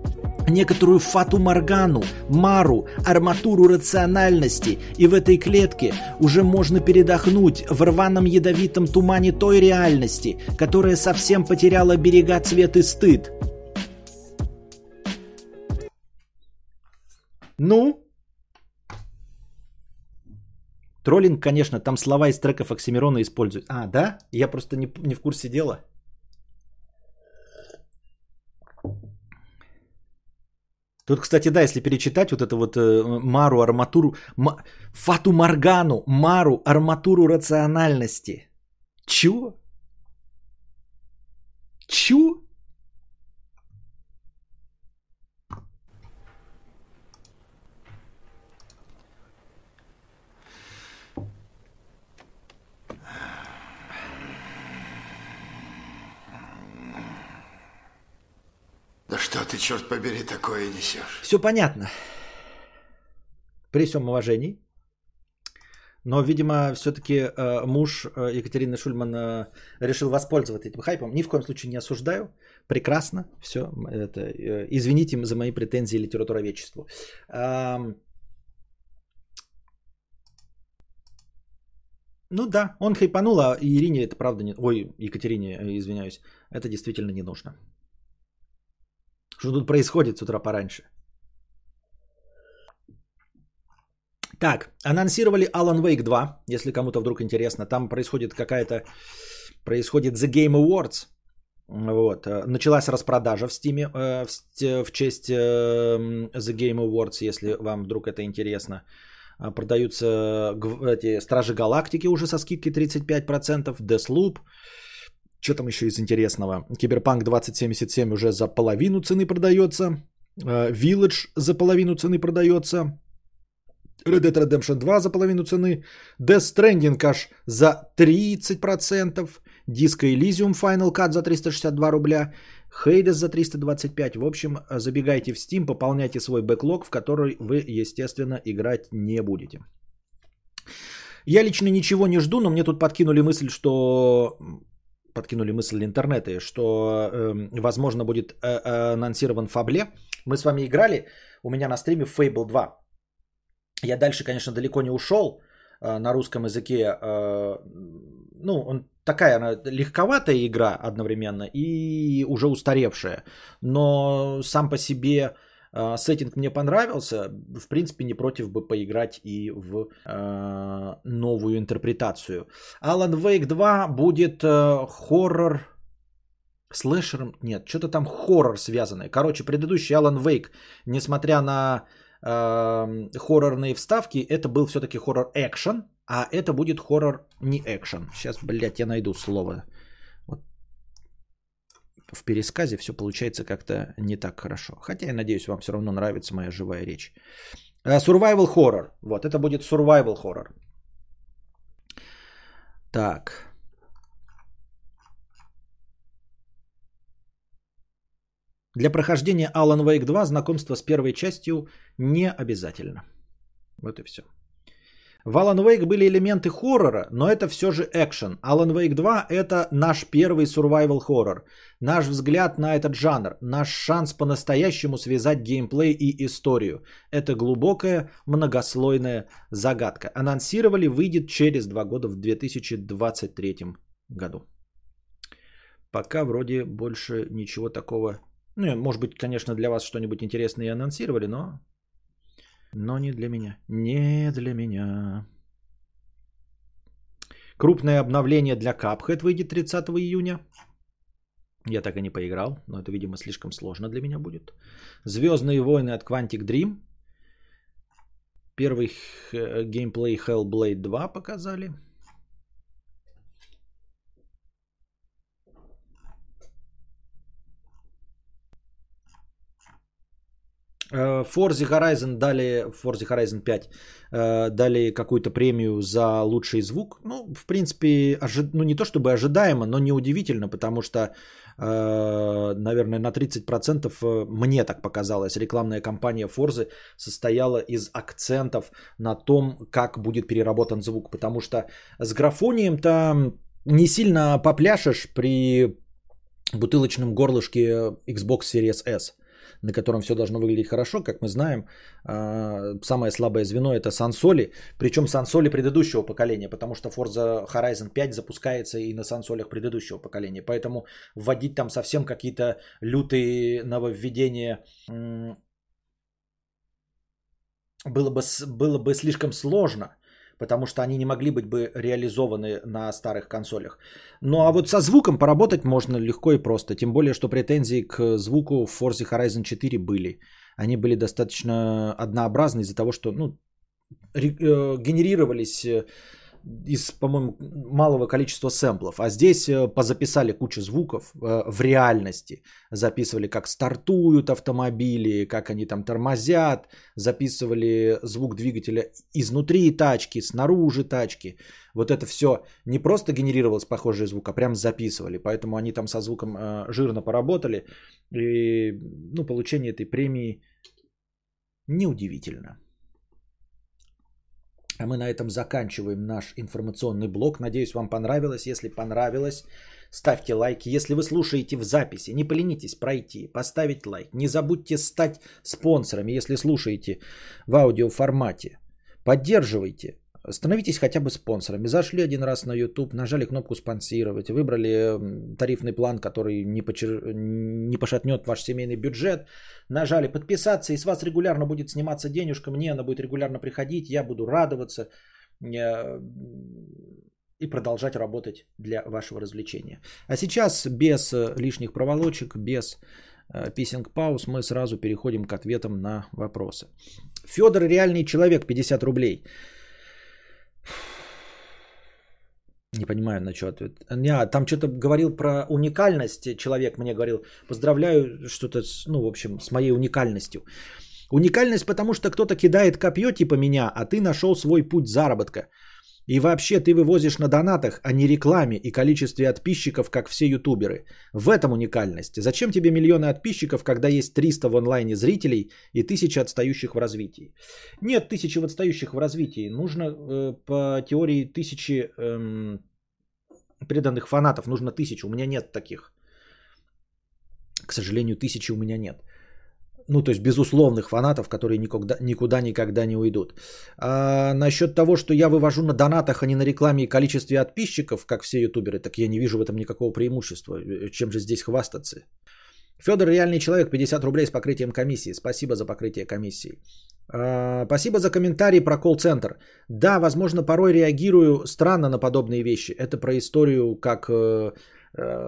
некоторую фату Моргану, Мару, арматуру рациональности, и в этой клетке уже можно передохнуть в рваном ядовитом тумане той реальности, которая совсем потеряла берега цвет и стыд. Ну? Троллинг, конечно, там слова из треков Оксимирона используют. А, да? Я просто не, не в курсе дела. Тут, кстати, да, если перечитать вот это вот э, Мару, арматуру, ма, Фату Маргану, Мару, арматуру рациональности. Чё? Чё? Да что ты, черт побери, такое несешь? Все понятно. При всем уважении. Но, видимо, все-таки э, муж э, Екатерины Шульман э, решил воспользоваться этим хайпом. Ни в коем случае не осуждаю. Прекрасно. Все. Это, извините за мои претензии литературоведчеству. Ну да, он хайпанул, а Ирине это правда не... Ой, Екатерине, извиняюсь. Это действительно не нужно. Что тут происходит с утра пораньше? Так, анонсировали Alan Wake 2, если кому-то вдруг интересно. Там происходит какая-то... Происходит The Game Awards. Вот. Э, началась распродажа в Steam э, в, в честь э, The Game Awards, если вам вдруг это интересно. Продаются эти Стражи Галактики уже со скидкой 35%, Deathloop, что там еще из интересного? Киберпанк 2077 уже за половину цены продается. Э, Village за половину цены продается. Red Dead Redemption 2 за половину цены. Death Stranding аж за 30%. Disco Elysium Final Cut за 362 рубля. Hades за 325. В общем, забегайте в Steam, пополняйте свой бэклог, в который вы, естественно, играть не будете. Я лично ничего не жду, но мне тут подкинули мысль, что подкинули мысль интернета, что, э, возможно, будет э, э, анонсирован Фабле. Мы с вами играли, у меня на стриме Fable 2. Я дальше, конечно, далеко не ушел э, на русском языке. Э, ну, он такая она легковатая игра одновременно и уже устаревшая. Но сам по себе а, сеттинг мне понравился. В принципе, не против бы поиграть и в э, новую интерпретацию. Alan Wake 2 будет э, хоррор Слэшером? Нет, что-то там хоррор связанное. Короче, предыдущий Alan Wake, несмотря на э, хоррорные вставки, это был все-таки хоррор-экшен, а это будет хоррор не экшен. Сейчас, блядь, я найду слово. В пересказе все получается как-то не так хорошо. Хотя я надеюсь, вам все равно нравится моя живая речь. Э, survival horror. Вот, это будет survival horror. Так. Для прохождения Alan Wake 2 знакомство с первой частью не обязательно. Вот и все. В Alan Wake были элементы хоррора, но это все же экшен. Alan Wake 2 это наш первый survival хоррор. Наш взгляд на этот жанр, наш шанс по-настоящему связать геймплей и историю. Это глубокая многослойная загадка. Анонсировали, выйдет через два года в 2023 году. Пока вроде больше ничего такого. Ну, может быть, конечно, для вас что-нибудь интересное и анонсировали, но но не для меня. Не для меня. Крупное обновление для Cuphead выйдет 30 июня. Я так и не поиграл, но это, видимо, слишком сложно для меня будет. Звездные войны от Quantic Dream. Первый геймплей Hellblade 2 показали. Forza Horizon дали, Forza Horizon 5 э, дали какую-то премию за лучший звук. Ну, в принципе, ожи... ну не то чтобы ожидаемо, но неудивительно, потому что, э, наверное, на 30% э, мне так показалось, рекламная кампания Forza состояла из акцентов на том, как будет переработан звук. Потому что с графонием там не сильно попляшешь при бутылочном горлышке Xbox Series S на котором все должно выглядеть хорошо, как мы знаем, а, самое слабое звено это сансоли, причем сансоли предыдущего поколения, потому что Forza Horizon 5 запускается и на сансолях предыдущего поколения, поэтому вводить там совсем какие-то лютые нововведения было бы, было бы слишком сложно – потому что они не могли быть бы реализованы на старых консолях. Ну а вот со звуком поработать можно легко и просто, тем более, что претензии к звуку в Forza Horizon 4 были. Они были достаточно однообразны из-за того, что ну, э, генерировались э, из, по-моему, малого количества сэмплов. А здесь э, позаписали кучу звуков э, в реальности. Записывали, как стартуют автомобили, как они там тормозят. Записывали звук двигателя изнутри тачки, снаружи тачки. Вот это все не просто генерировалось похожий звук, а прям записывали. Поэтому они там со звуком э, жирно поработали. И ну, получение этой премии неудивительно. А мы на этом заканчиваем наш информационный блок. Надеюсь, вам понравилось. Если понравилось, ставьте лайки. Если вы слушаете в записи, не поленитесь пройти, поставить лайк. Не забудьте стать спонсорами, если слушаете в аудиоформате. Поддерживайте Становитесь хотя бы спонсорами. Зашли один раз на YouTube, нажали кнопку спонсировать, выбрали тарифный план, который не, почер... не пошатнет ваш семейный бюджет, нажали подписаться, и с вас регулярно будет сниматься денежка, мне она будет регулярно приходить, я буду радоваться э, и продолжать работать для вашего развлечения. А сейчас без э, лишних проволочек, без э, писинг пауз мы сразу переходим к ответам на вопросы. Федор реальный человек, 50 рублей. Не понимаю, на что ответ. Не, там что-то говорил про уникальность. Человек мне говорил, поздравляю что-то, ну, в общем, с моей уникальностью. Уникальность, потому что кто-то кидает копье типа меня, а ты нашел свой путь заработка. И вообще ты вывозишь на донатах, а не рекламе и количестве подписчиков, как все ютуберы. В этом уникальность. Зачем тебе миллионы подписчиков, когда есть 300 в онлайне зрителей и тысячи отстающих в развитии? Нет тысячи отстающих в развитии. Нужно э, по теории тысячи эм, преданных фанатов. Нужно тысячу. У меня нет таких. К сожалению, тысячи у меня нет ну, то есть безусловных фанатов, которые никогда, никуда никогда не уйдут. А насчет того, что я вывожу на донатах, а не на рекламе и количестве подписчиков, как все ютуберы, так я не вижу в этом никакого преимущества. Чем же здесь хвастаться? Федор реальный человек, 50 рублей с покрытием комиссии. Спасибо за покрытие комиссии. А, спасибо за комментарий про колл-центр. Да, возможно, порой реагирую странно на подобные вещи. Это про историю, как э,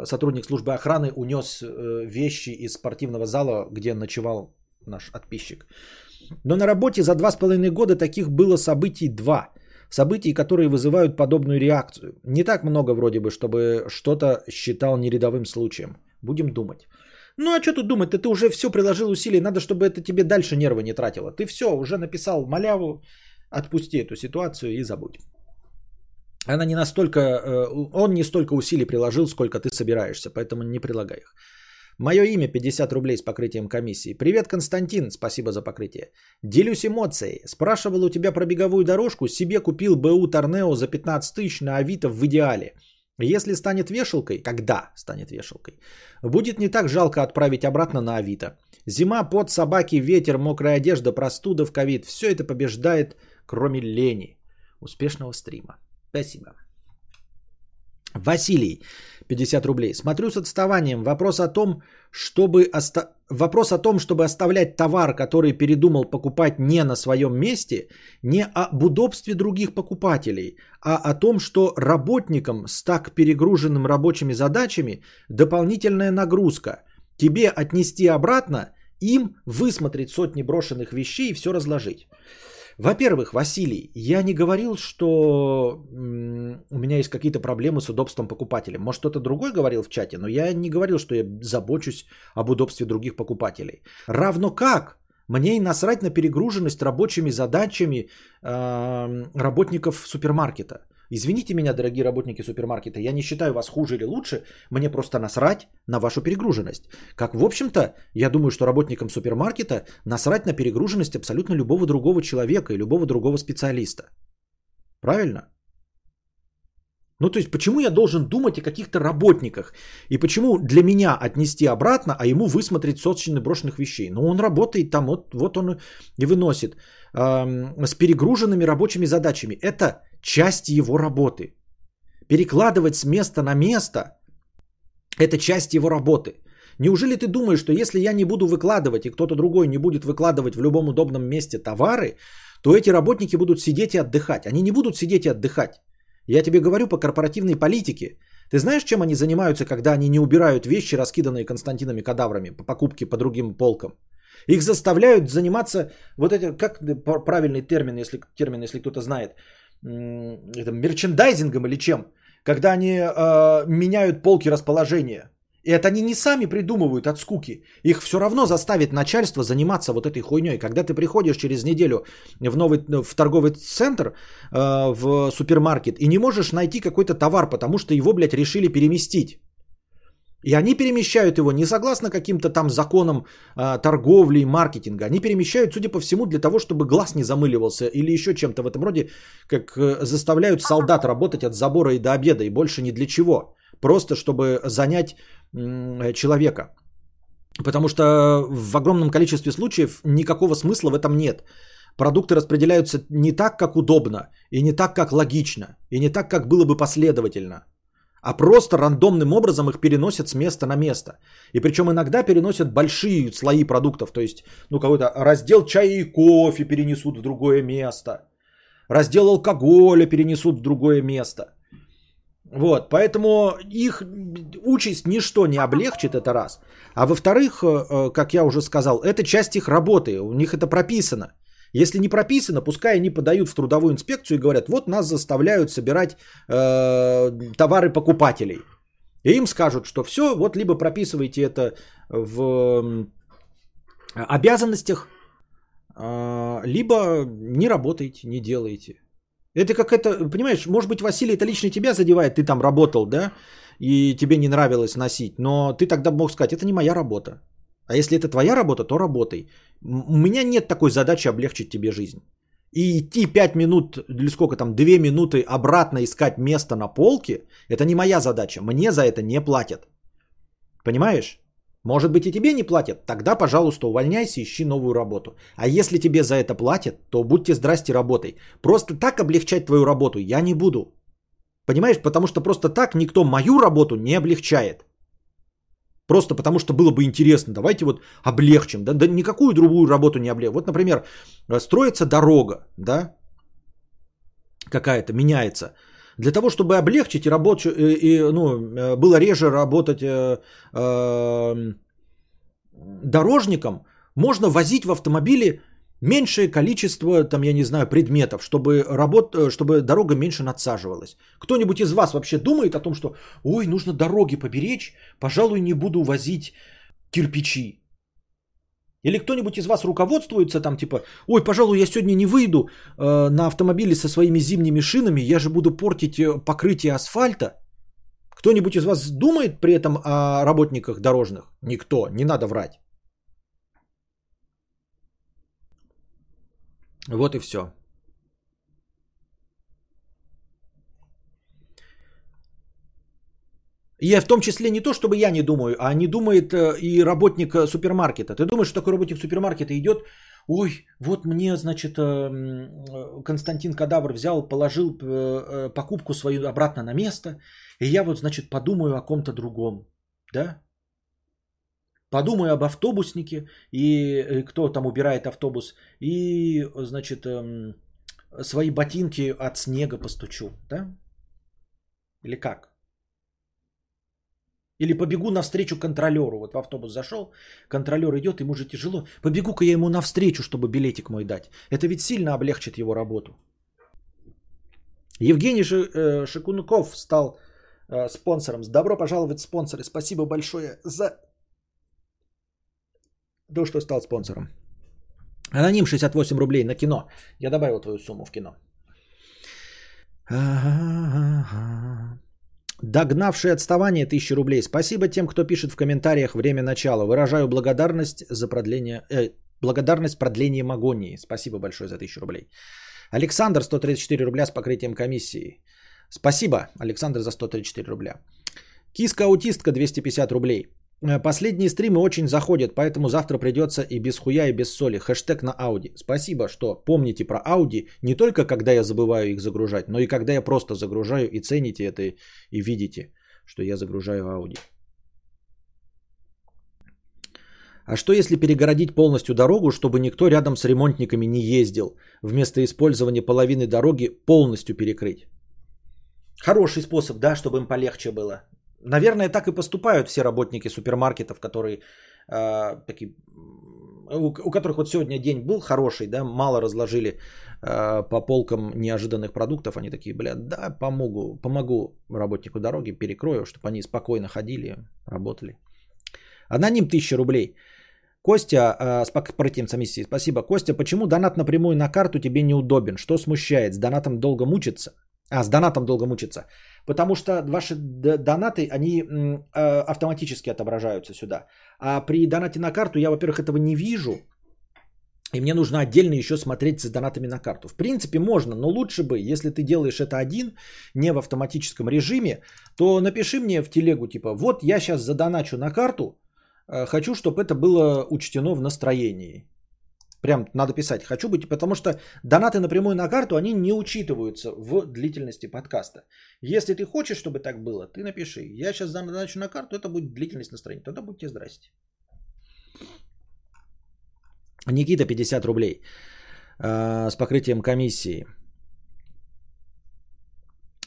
сотрудник службы охраны унес э, вещи из спортивного зала, где ночевал наш подписчик. Но на работе за два с половиной года таких было событий два. Событий, которые вызывают подобную реакцию. Не так много вроде бы, чтобы что-то считал нерядовым случаем. Будем думать. Ну а что тут думать? Ты, ты уже все приложил усилий, надо, чтобы это тебе дальше нервы не тратило. Ты все, уже написал маляву, отпусти эту ситуацию и забудь. Она не настолько, э, он не столько усилий приложил, сколько ты собираешься, поэтому не прилагай их. Мое имя 50 рублей с покрытием комиссии. Привет, Константин, спасибо за покрытие. Делюсь эмоцией. Спрашивал у тебя про беговую дорожку, себе купил БУ Торнео за 15 тысяч на Авито в идеале. Если станет вешалкой, когда станет вешалкой, будет не так жалко отправить обратно на Авито. Зима, под собаки, ветер, мокрая одежда, простуда в ковид. Все это побеждает, кроме лени. Успешного стрима. Спасибо. Василий, 50 рублей. Смотрю с отставанием. Вопрос о том, чтобы оста... Вопрос о том, чтобы оставлять товар, который передумал покупать не на своем месте, не об удобстве других покупателей, а о том, что работникам с так перегруженным рабочими задачами дополнительная нагрузка. Тебе отнести обратно, им высмотреть сотни брошенных вещей и все разложить. Во-первых, Василий, я не говорил, что у меня есть какие-то проблемы с удобством покупателя. Может, кто-то другой говорил в чате, но я не говорил, что я забочусь об удобстве других покупателей. Равно как мне и насрать на перегруженность рабочими задачами э, работников супермаркета. Извините меня, дорогие работники супермаркета, я не считаю вас хуже или лучше, мне просто насрать на вашу перегруженность. Как, в общем-то, я думаю, что работникам супермаркета насрать на перегруженность абсолютно любого другого человека и любого другого специалиста. Правильно? Ну, то есть, почему я должен думать о каких-то работниках? И почему для меня отнести обратно, а ему высмотреть сотни брошенных вещей? Ну, он работает там, вот, вот он и выносит. Эм, с перегруженными рабочими задачами. Это часть его работы. Перекладывать с места на место – это часть его работы. Неужели ты думаешь, что если я не буду выкладывать, и кто-то другой не будет выкладывать в любом удобном месте товары, то эти работники будут сидеть и отдыхать? Они не будут сидеть и отдыхать. Я тебе говорю по корпоративной политике. Ты знаешь, чем они занимаются, когда они не убирают вещи, раскиданные Константинами кадаврами по покупке по другим полкам? Их заставляют заниматься, вот это, как правильный термин, если, термин, если кто-то знает, это, мерчендайзингом или чем, когда они э, меняют полки расположения. И это они не сами придумывают от скуки. Их все равно заставит начальство заниматься вот этой хуйней. Когда ты приходишь через неделю в, новый, в торговый центр, э, в супермаркет, и не можешь найти какой-то товар, потому что его, блядь, решили переместить. И они перемещают его не согласно каким-то там законам э, торговли и маркетинга. Они перемещают, судя по всему, для того, чтобы глаз не замыливался или еще чем-то в этом роде, как э, заставляют солдат работать от забора и до обеда, и больше ни для чего. Просто чтобы занять э, человека. Потому что в огромном количестве случаев никакого смысла в этом нет. Продукты распределяются не так, как удобно, и не так, как логично, и не так, как было бы последовательно а просто рандомным образом их переносят с места на место. И причем иногда переносят большие слои продуктов, то есть ну какой-то раздел чая и кофе перенесут в другое место, раздел алкоголя перенесут в другое место. Вот, поэтому их участь ничто не облегчит, это раз. А во-вторых, э, э, как я уже сказал, это часть их работы, у них это прописано. Если не прописано, пускай они подают в трудовую инспекцию и говорят, вот нас заставляют собирать э, товары покупателей. И им скажут, что все, вот либо прописывайте это в обязанностях, э, либо не работайте, не делайте. Это как это, понимаешь, может быть, Василий, это лично тебя задевает, ты там работал, да, и тебе не нравилось носить, но ты тогда мог сказать, это не моя работа. А если это твоя работа, то работай. У меня нет такой задачи облегчить тебе жизнь. И идти 5 минут, или сколько там, 2 минуты обратно искать место на полке, это не моя задача. Мне за это не платят. Понимаешь? Может быть и тебе не платят, тогда, пожалуйста, увольняйся, ищи новую работу. А если тебе за это платят, то будьте здрасте, работай. Просто так облегчать твою работу я не буду. Понимаешь? Потому что просто так никто мою работу не облегчает. Просто потому что было бы интересно. Давайте вот облегчим. Да, да никакую другую работу не облегчим. Вот, например, строится дорога, да, какая-то, меняется. Для того, чтобы облегчить и, рабоч... и, ну, было реже работать э, э, дорожникам, можно возить в автомобиле меньшее количество, там, я не знаю, предметов, чтобы, работ... Э, чтобы дорога меньше надсаживалась. Кто-нибудь из вас вообще думает о том, что, ой, нужно дороги поберечь, пожалуй, не буду возить кирпичи. Или кто-нибудь из вас руководствуется там типа, ой, пожалуй, я сегодня не выйду э, на автомобиле со своими зимними шинами, я же буду портить э, покрытие асфальта. Кто-нибудь из вас думает при этом о работниках дорожных? Никто, не надо врать. Вот и все. И в том числе не то, чтобы я не думаю, а не думает э, и работник э, супермаркета. Ты думаешь, что такой работник супермаркета идет, ой, вот мне, значит, э, Константин Кадавр взял, положил покупку свою обратно на место, и я вот, значит, подумаю о ком-то другом, да? Подумаю об автобуснике, и кто там убирает автобус, и, значит, эм, свои ботинки от снега постучу, да? Или как? Или побегу навстречу контролеру. Вот в автобус зашел, контролер идет, ему же тяжело. Побегу-ка я ему навстречу, чтобы билетик мой дать. Это ведь сильно облегчит его работу. Евгений э, Шикунков стал э, спонсором. Добро пожаловать, спонсоры. Спасибо большое за то, что стал спонсором. Аноним 68 рублей на кино. Я добавил твою сумму в кино. Догнавший отставание 1000 рублей. Спасибо тем, кто пишет в комментариях время начала. Выражаю благодарность за продление, э, благодарность продлением агонии. Спасибо большое за 1000 рублей. Александр 134 рубля с покрытием комиссии. Спасибо, Александр, за 134 рубля. Киска-аутистка 250 рублей. Э, последние стримы очень заходят, поэтому завтра придется и без хуя, и без соли. Хэштег на Ауди. Спасибо, что помните про Ауди не только когда я забываю их загружать, но и когда я просто загружаю и цените это и видите, что я загружаю Ауди. А что если перегородить полностью дорогу, чтобы никто рядом с ремонтниками не ездил, вместо использования половины дороги полностью перекрыть? Хороший способ, да, чтобы им полегче было. Наверное, так и поступают все работники супермаркетов, которые э, такие, у, у которых вот сегодня день был хороший, да, мало разложили э, по полкам неожиданных продуктов, они такие, блядь, да, помогу, помогу работнику дороги, перекрою, чтобы они спокойно ходили, работали. Аноним 1000 рублей. Костя, э, с корпоративной комиссии, спасибо. Костя, почему донат напрямую на карту тебе неудобен? Что смущает? С донатом долго мучиться? А, с донатом долго мучиться. Потому что ваши донаты, они э, автоматически отображаются сюда. А при донате на карту я, во-первых, этого не вижу. И мне нужно отдельно еще смотреть с донатами на карту. В принципе, можно, но лучше бы, если ты делаешь это один, не в автоматическом режиме, то напиши мне в телегу, типа, вот я сейчас задоначу на карту, э, хочу, чтобы это было учтено в настроении. Прям надо писать «хочу быть», потому что донаты напрямую на карту, они не учитываются в длительности подкаста. Если ты хочешь, чтобы так было, ты напиши. Я сейчас задоначу на карту, это будет длительность настроения. Тогда будьте здрасте. Никита 50 рублей э, с покрытием комиссии.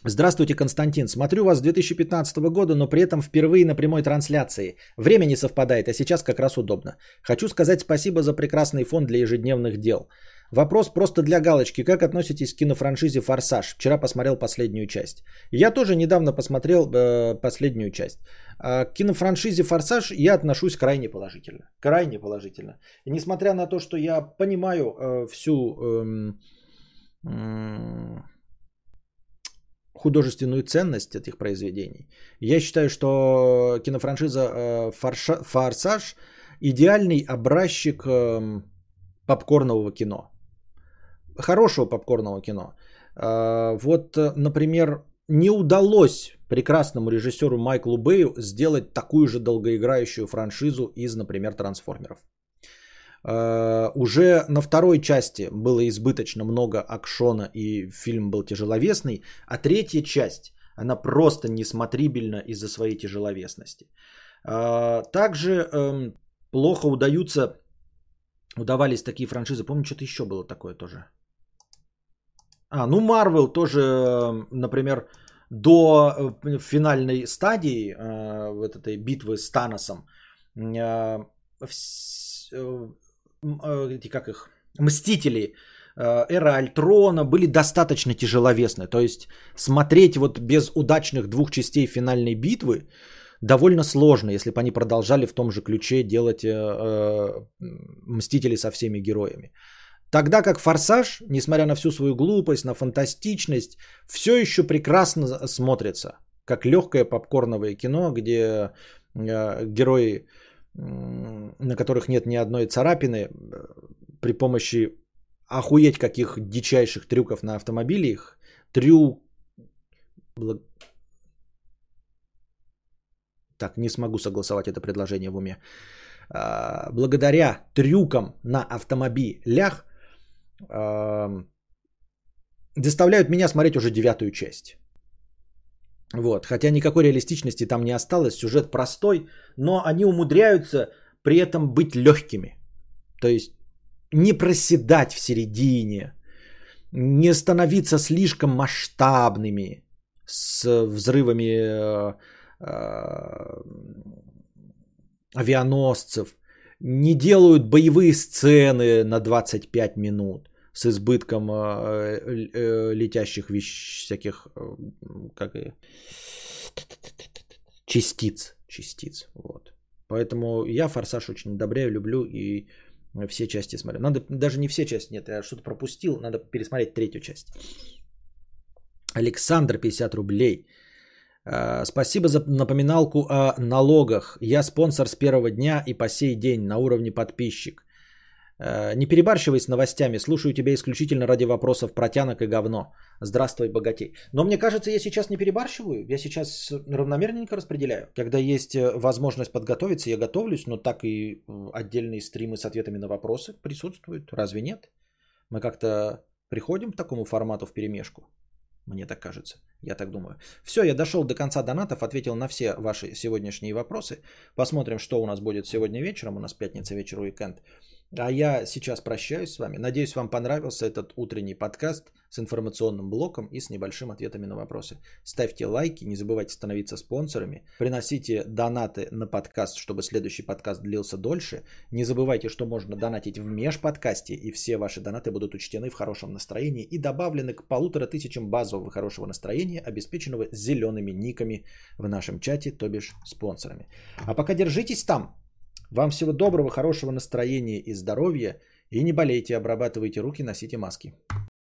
Здравствуйте, Константин. Смотрю вас с 2015 года, но при этом впервые на прямой трансляции. Время не совпадает, а сейчас как раз удобно. Хочу сказать спасибо за прекрасный фон для ежедневных дел. Вопрос просто для галочки. Как относитесь к кинофраншизе «Форсаж»? Вчера посмотрел последнюю часть. Я тоже недавно посмотрел э, последнюю часть. А к кинофраншизе «Форсаж» я отношусь крайне положительно. Крайне положительно. И несмотря на то, что я понимаю э, всю... Э, э, художественную ценность этих произведений. Я считаю, что кинофраншиза э, «Форсаж» идеальный образчик эм, попкорнового кино. Хорошего попкорного кино. Э, вот, например, не удалось прекрасному режиссеру Майклу Бэю сделать такую же долгоиграющую франшизу из, например, «Трансформеров». Uh, уже на второй части было избыточно много акшона и фильм был тяжеловесный, а третья часть, она просто несмотрибельна из-за своей тяжеловесности. Uh, также um, плохо удаются, удавались такие франшизы, помню, что-то еще было такое тоже. А, ну Марвел тоже, например, до э, финальной стадии э, вот этой битвы с Таносом, э, эти как их, Мстители, Эра Альтрона были достаточно тяжеловесны. То есть смотреть вот без удачных двух частей финальной битвы довольно сложно, если бы они продолжали в том же ключе делать Мстители со всеми героями. Тогда как «Форсаж», несмотря на всю свою глупость, на фантастичность, все еще прекрасно смотрится. Как легкое попкорновое кино, где э, герои, на которых нет ни одной царапины, э, при помощи охуеть каких дичайших трюков на автомобиле, их трюк... Так, не смогу согласовать это предложение в уме. А, благодаря трюкам на автомобилях заставляют меня смотреть уже девятую часть. Вот, хотя никакой реалистичности там не осталось, сюжет простой, но они умудряются при этом быть легкими. То есть не проседать в середине, не становиться слишком масштабными с взрывами э, э, авианосцев, не делают боевые сцены на 25 минут с избытком э, э, летящих вещ, всяких как и, частиц, частиц, вот. Поэтому я «Форсаж» очень одобряю, люблю и все части смотрю. Надо, даже не все части, нет, я что-то пропустил, надо пересмотреть третью часть. Александр, 50 рублей. Спасибо за напоминалку о налогах. Я спонсор с первого дня и по сей день на уровне подписчик. Э, не перебарщивай с новостями, слушаю тебя исключительно ради вопросов протянок и говно. Здравствуй, богатей. Но мне кажется, я сейчас не перебарщиваю, я сейчас равномерненько распределяю. Когда есть э, возможность подготовиться, я готовлюсь, но так и отдельные стримы с ответами на вопросы присутствуют. Разве нет? Мы как-то приходим к такому формату в перемешку. Мне так кажется. Я так думаю. Все, я дошел до конца донатов, ответил на все ваши сегодняшние вопросы. Посмотрим, что у нас будет сегодня вечером. У нас пятница вечер, уикенд. А я сейчас прощаюсь с вами. Надеюсь, вам понравился этот утренний подкаст с информационным блоком и с небольшим ответами на вопросы. Ставьте лайки, не забывайте становиться спонсорами, приносите донаты на подкаст, чтобы следующий подкаст длился дольше. Не забывайте, что можно донатить в межподкасте, и все ваши донаты будут учтены в хорошем настроении и добавлены к полутора тысячам базового хорошего настроения, обеспеченного зелеными никами в нашем чате, то бишь спонсорами. А пока держитесь там, вам всего доброго, хорошего настроения и здоровья. И не болейте, обрабатывайте руки, носите маски.